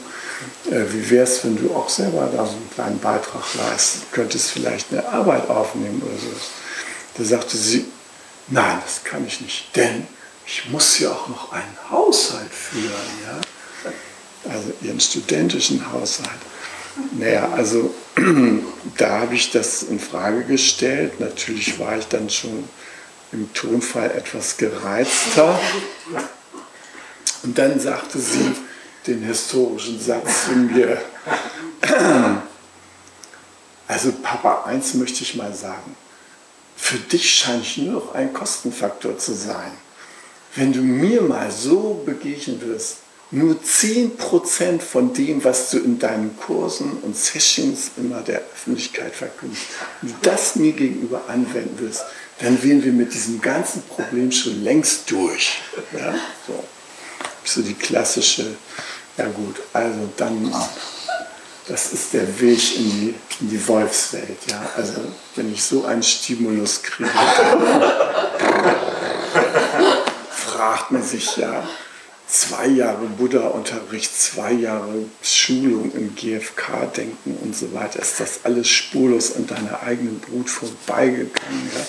Äh, wie wäre es, wenn du auch selber da so einen kleinen Beitrag leisten könntest, vielleicht eine Arbeit aufnehmen oder so. Da sagte sie, nein, das kann ich nicht, denn ich muss ja auch noch einen Haushalt führen. Ja? Also ihren studentischen Haushalt. Naja, also [clears throat] da habe ich das in Frage gestellt. Natürlich war ich dann schon im Tonfall etwas gereizter. Und dann sagte sie den historischen Satz zu mir, also Papa, eins möchte ich mal sagen, für dich scheine ich nur noch ein Kostenfaktor zu sein. Wenn du mir mal so begegnen wirst, nur 10% von dem, was du in deinen Kursen und Sessions immer der Öffentlichkeit verkündest, das mir gegenüber anwenden wirst, dann wären wir mit diesem ganzen Problem schon längst durch. Ja, so. so die klassische, ja gut, also dann, das ist der Weg in die, in die Wolfswelt. Ja? Also wenn ich so einen Stimulus kriege, [laughs] fragt man sich ja, zwei Jahre Buddha-Unterricht, zwei Jahre Schulung im GFK-Denken und so weiter, ist das alles spurlos an deiner eigenen Brut vorbeigegangen. Ja?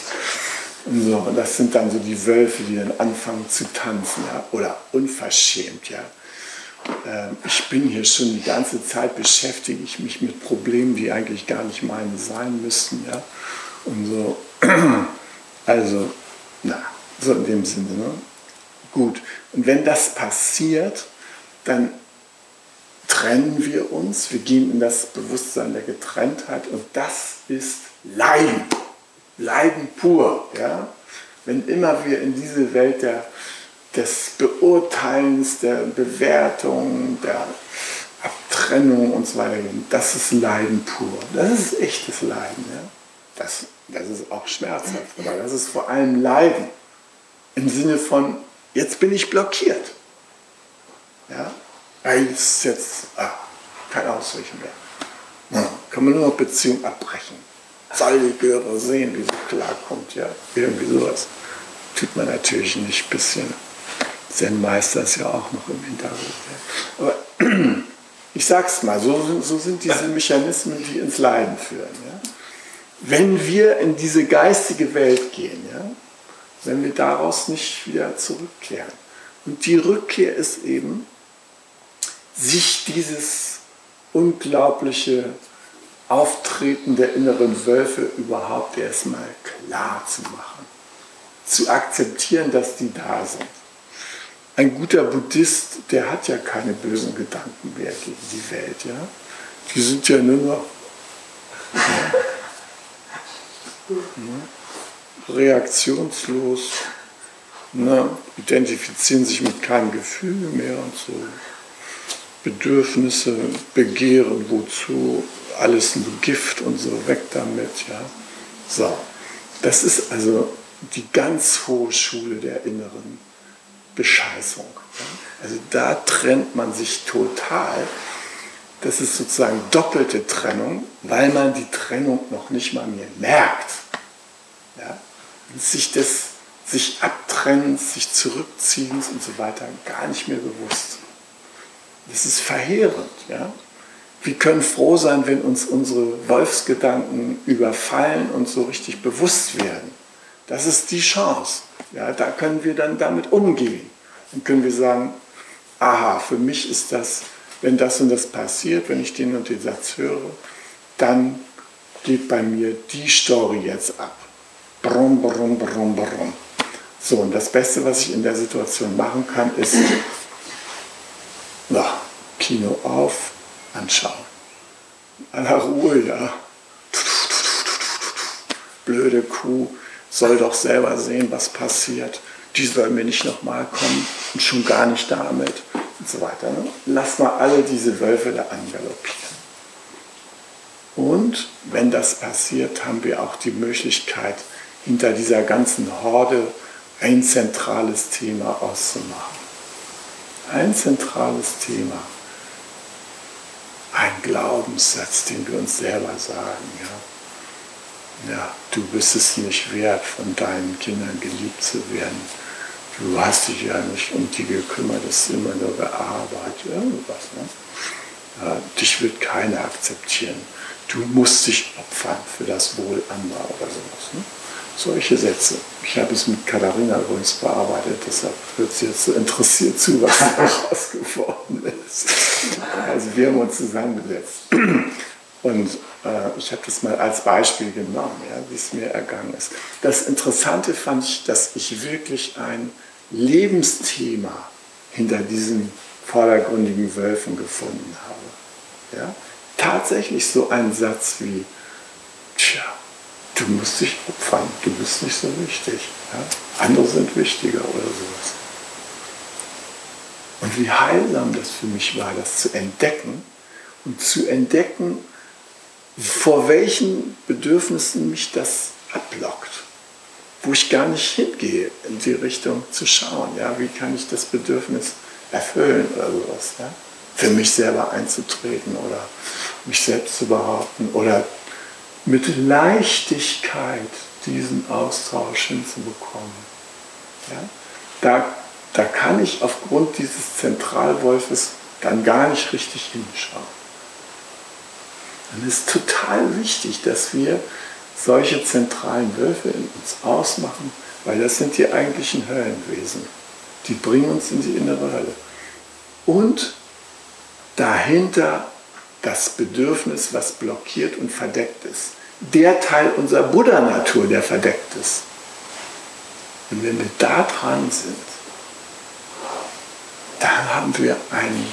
Und so, das sind dann so die Wölfe, die dann anfangen zu tanzen, ja? oder unverschämt. Ja? Ähm, ich bin hier schon die ganze Zeit beschäftige ich mich mit Problemen, die eigentlich gar nicht meine sein müssten. Ja? Und so, [clears throat] also, na, so in dem Sinne. Ne? Gut, und wenn das passiert, dann trennen wir uns, wir gehen in das Bewusstsein der Getrenntheit und das ist Leiden. Leiden pur. Ja? Wenn immer wir in diese Welt der, des Beurteilens, der Bewertung, der Abtrennung und so weiter gehen, das ist Leiden pur. Das ist echtes Leiden. Ja? Das, das ist auch schmerzhaft, aber das ist vor allem Leiden im Sinne von Jetzt bin ich blockiert. Ja? Jetzt, jetzt ah, kein Ausweg mehr. Ja, kann man nur noch Beziehung abbrechen. Soll die Göre sehen, wie sie klarkommt. Ja? Irgendwie sowas. Tut man natürlich nicht. Ein bisschen Zen-Meister ist ja auch noch im Hintergrund. Aber [clears throat] ich sag's mal, so, so sind diese Mechanismen, die ins Leiden führen. Ja? Wenn wir in diese geistige Welt gehen, ja, wenn wir daraus nicht wieder zurückkehren. Und die Rückkehr ist eben, sich dieses unglaubliche Auftreten der inneren Wölfe überhaupt erstmal klar zu machen. Zu akzeptieren, dass die da sind. Ein guter Buddhist, der hat ja keine bösen Gedanken mehr gegen die Welt. Ja? Die sind ja nur noch. Ja, reaktionslos, ne, identifizieren sich mit keinem Gefühl mehr und so. Bedürfnisse, Begehren, wozu, alles nur Gift und so, weg damit, ja. So, das ist also die ganz hohe Schule der inneren Bescheißung. Also da trennt man sich total. Das ist sozusagen doppelte Trennung, weil man die Trennung noch nicht mal mehr merkt. Sich des sich Abtrennens, sich Zurückziehens und so weiter gar nicht mehr bewusst. Das ist verheerend. Ja? Wir können froh sein, wenn uns unsere Wolfsgedanken überfallen und so richtig bewusst werden. Das ist die Chance. Ja, da können wir dann damit umgehen. Dann können wir sagen, aha, für mich ist das, wenn das und das passiert, wenn ich den und den Satz höre, dann geht bei mir die Story jetzt ab. Brumm, brumm, brumm, brumm. So, und das Beste, was ich in der Situation machen kann, ist ja, Kino auf, anschauen. Aller Ruhe, ja. Blöde Kuh soll doch selber sehen, was passiert. Die soll mir nicht nochmal kommen und schon gar nicht damit und so weiter. Ne? Lass mal alle diese Wölfe da angaloppieren. Und wenn das passiert, haben wir auch die Möglichkeit, hinter dieser ganzen Horde ein zentrales Thema auszumachen. Ein zentrales Thema. Ein Glaubenssatz, den wir uns selber sagen. Ja, ja du bist es nicht wert, von deinen Kindern geliebt zu werden. Du hast dich ja nicht um die gekümmert, es ist immer nur gearbeitet, irgendwas. Ne? Ja, dich wird keiner akzeptieren. Du musst dich opfern für das Wohl anderer oder sowas. Ne? Solche Sätze. Ich habe es mit Katharina übrigens bearbeitet, deshalb hört sie jetzt so interessiert zu, was daraus [laughs] geworden ist. Also wir haben uns zusammengesetzt. Und äh, ich habe das mal als Beispiel genommen, ja, wie es mir ergangen ist. Das Interessante fand ich, dass ich wirklich ein Lebensthema hinter diesen vordergründigen Wölfen gefunden habe. Ja? Tatsächlich so ein Satz wie, tja, du musst dich opfern, du bist nicht so wichtig. Ja? Andere sind wichtiger oder sowas. Und wie heilsam das für mich war, das zu entdecken und zu entdecken, vor welchen Bedürfnissen mich das ablockt, wo ich gar nicht hingehe, in die Richtung zu schauen. Ja? Wie kann ich das Bedürfnis erfüllen oder sowas? Ja? Für mich selber einzutreten oder mich selbst zu behaupten oder mit Leichtigkeit diesen Austausch hinzubekommen. Ja? Da, da kann ich aufgrund dieses Zentralwolfes dann gar nicht richtig hinschauen. Es ist total wichtig, dass wir solche zentralen Wölfe in uns ausmachen, weil das sind die eigentlichen Höllenwesen. Die bringen uns in die innere Hölle. Und dahinter das Bedürfnis, was blockiert und verdeckt ist. Der Teil unserer Buddha-Natur, der verdeckt ist. Und wenn wir da dran sind, dann haben wir einen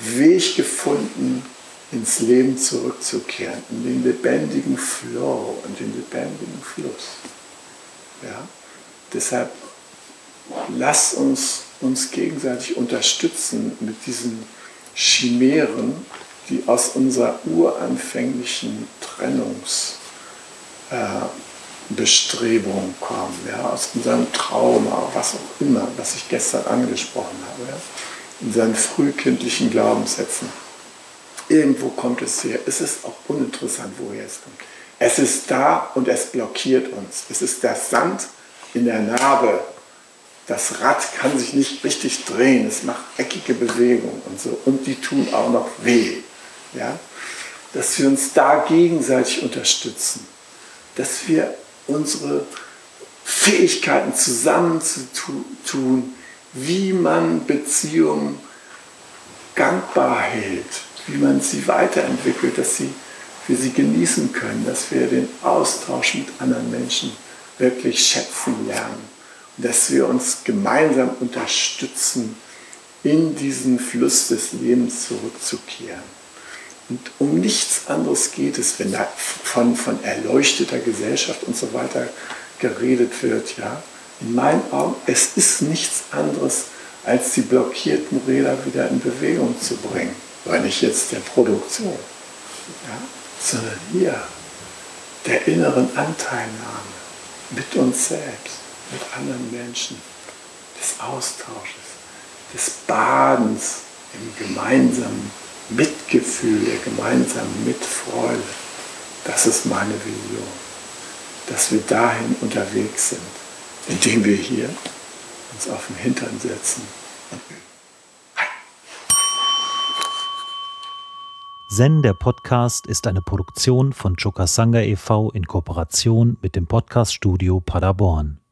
Weg gefunden, ins Leben zurückzukehren, in den lebendigen Flow und den lebendigen Fluss. Ja? Deshalb lasst uns uns gegenseitig unterstützen mit diesen Chimären, die aus unserer uranfänglichen Trennungsbestrebung äh, kommen, ja, aus unserem Trauma, was auch immer, was ich gestern angesprochen habe, ja, in seinen frühkindlichen Glaubenssätzen. Irgendwo kommt es her. Es ist auch uninteressant, woher es kommt. Es ist da und es blockiert uns. Es ist der Sand in der Narbe. Das Rad kann sich nicht richtig drehen. Es macht eckige Bewegungen und so. Und die tun auch noch weh. Ja? Dass wir uns da gegenseitig unterstützen. Dass wir unsere Fähigkeiten zusammenzutun, wie man Beziehungen gangbar hält, wie man sie weiterentwickelt, dass sie, wir sie genießen können, dass wir den Austausch mit anderen Menschen wirklich schätzen lernen und dass wir uns gemeinsam unterstützen, in diesen Fluss des Lebens zurückzukehren. Und um nichts anderes geht es, wenn da von, von erleuchteter Gesellschaft und so weiter geredet wird. Ja? In meinen Augen, es ist nichts anderes, als die blockierten Räder wieder in Bewegung zu bringen aber nicht jetzt der Produktion, ja, sondern hier der inneren Anteilnahme mit uns selbst, mit anderen Menschen, des Austausches, des Badens im gemeinsamen Mitgefühl, der gemeinsamen Mitfreude. Das ist meine Vision, dass wir dahin unterwegs sind, indem wir hier uns auf den Hintern setzen und üben. Zen, der Podcast, ist eine Produktion von Chokasanga e.V. in Kooperation mit dem Podcaststudio Paderborn.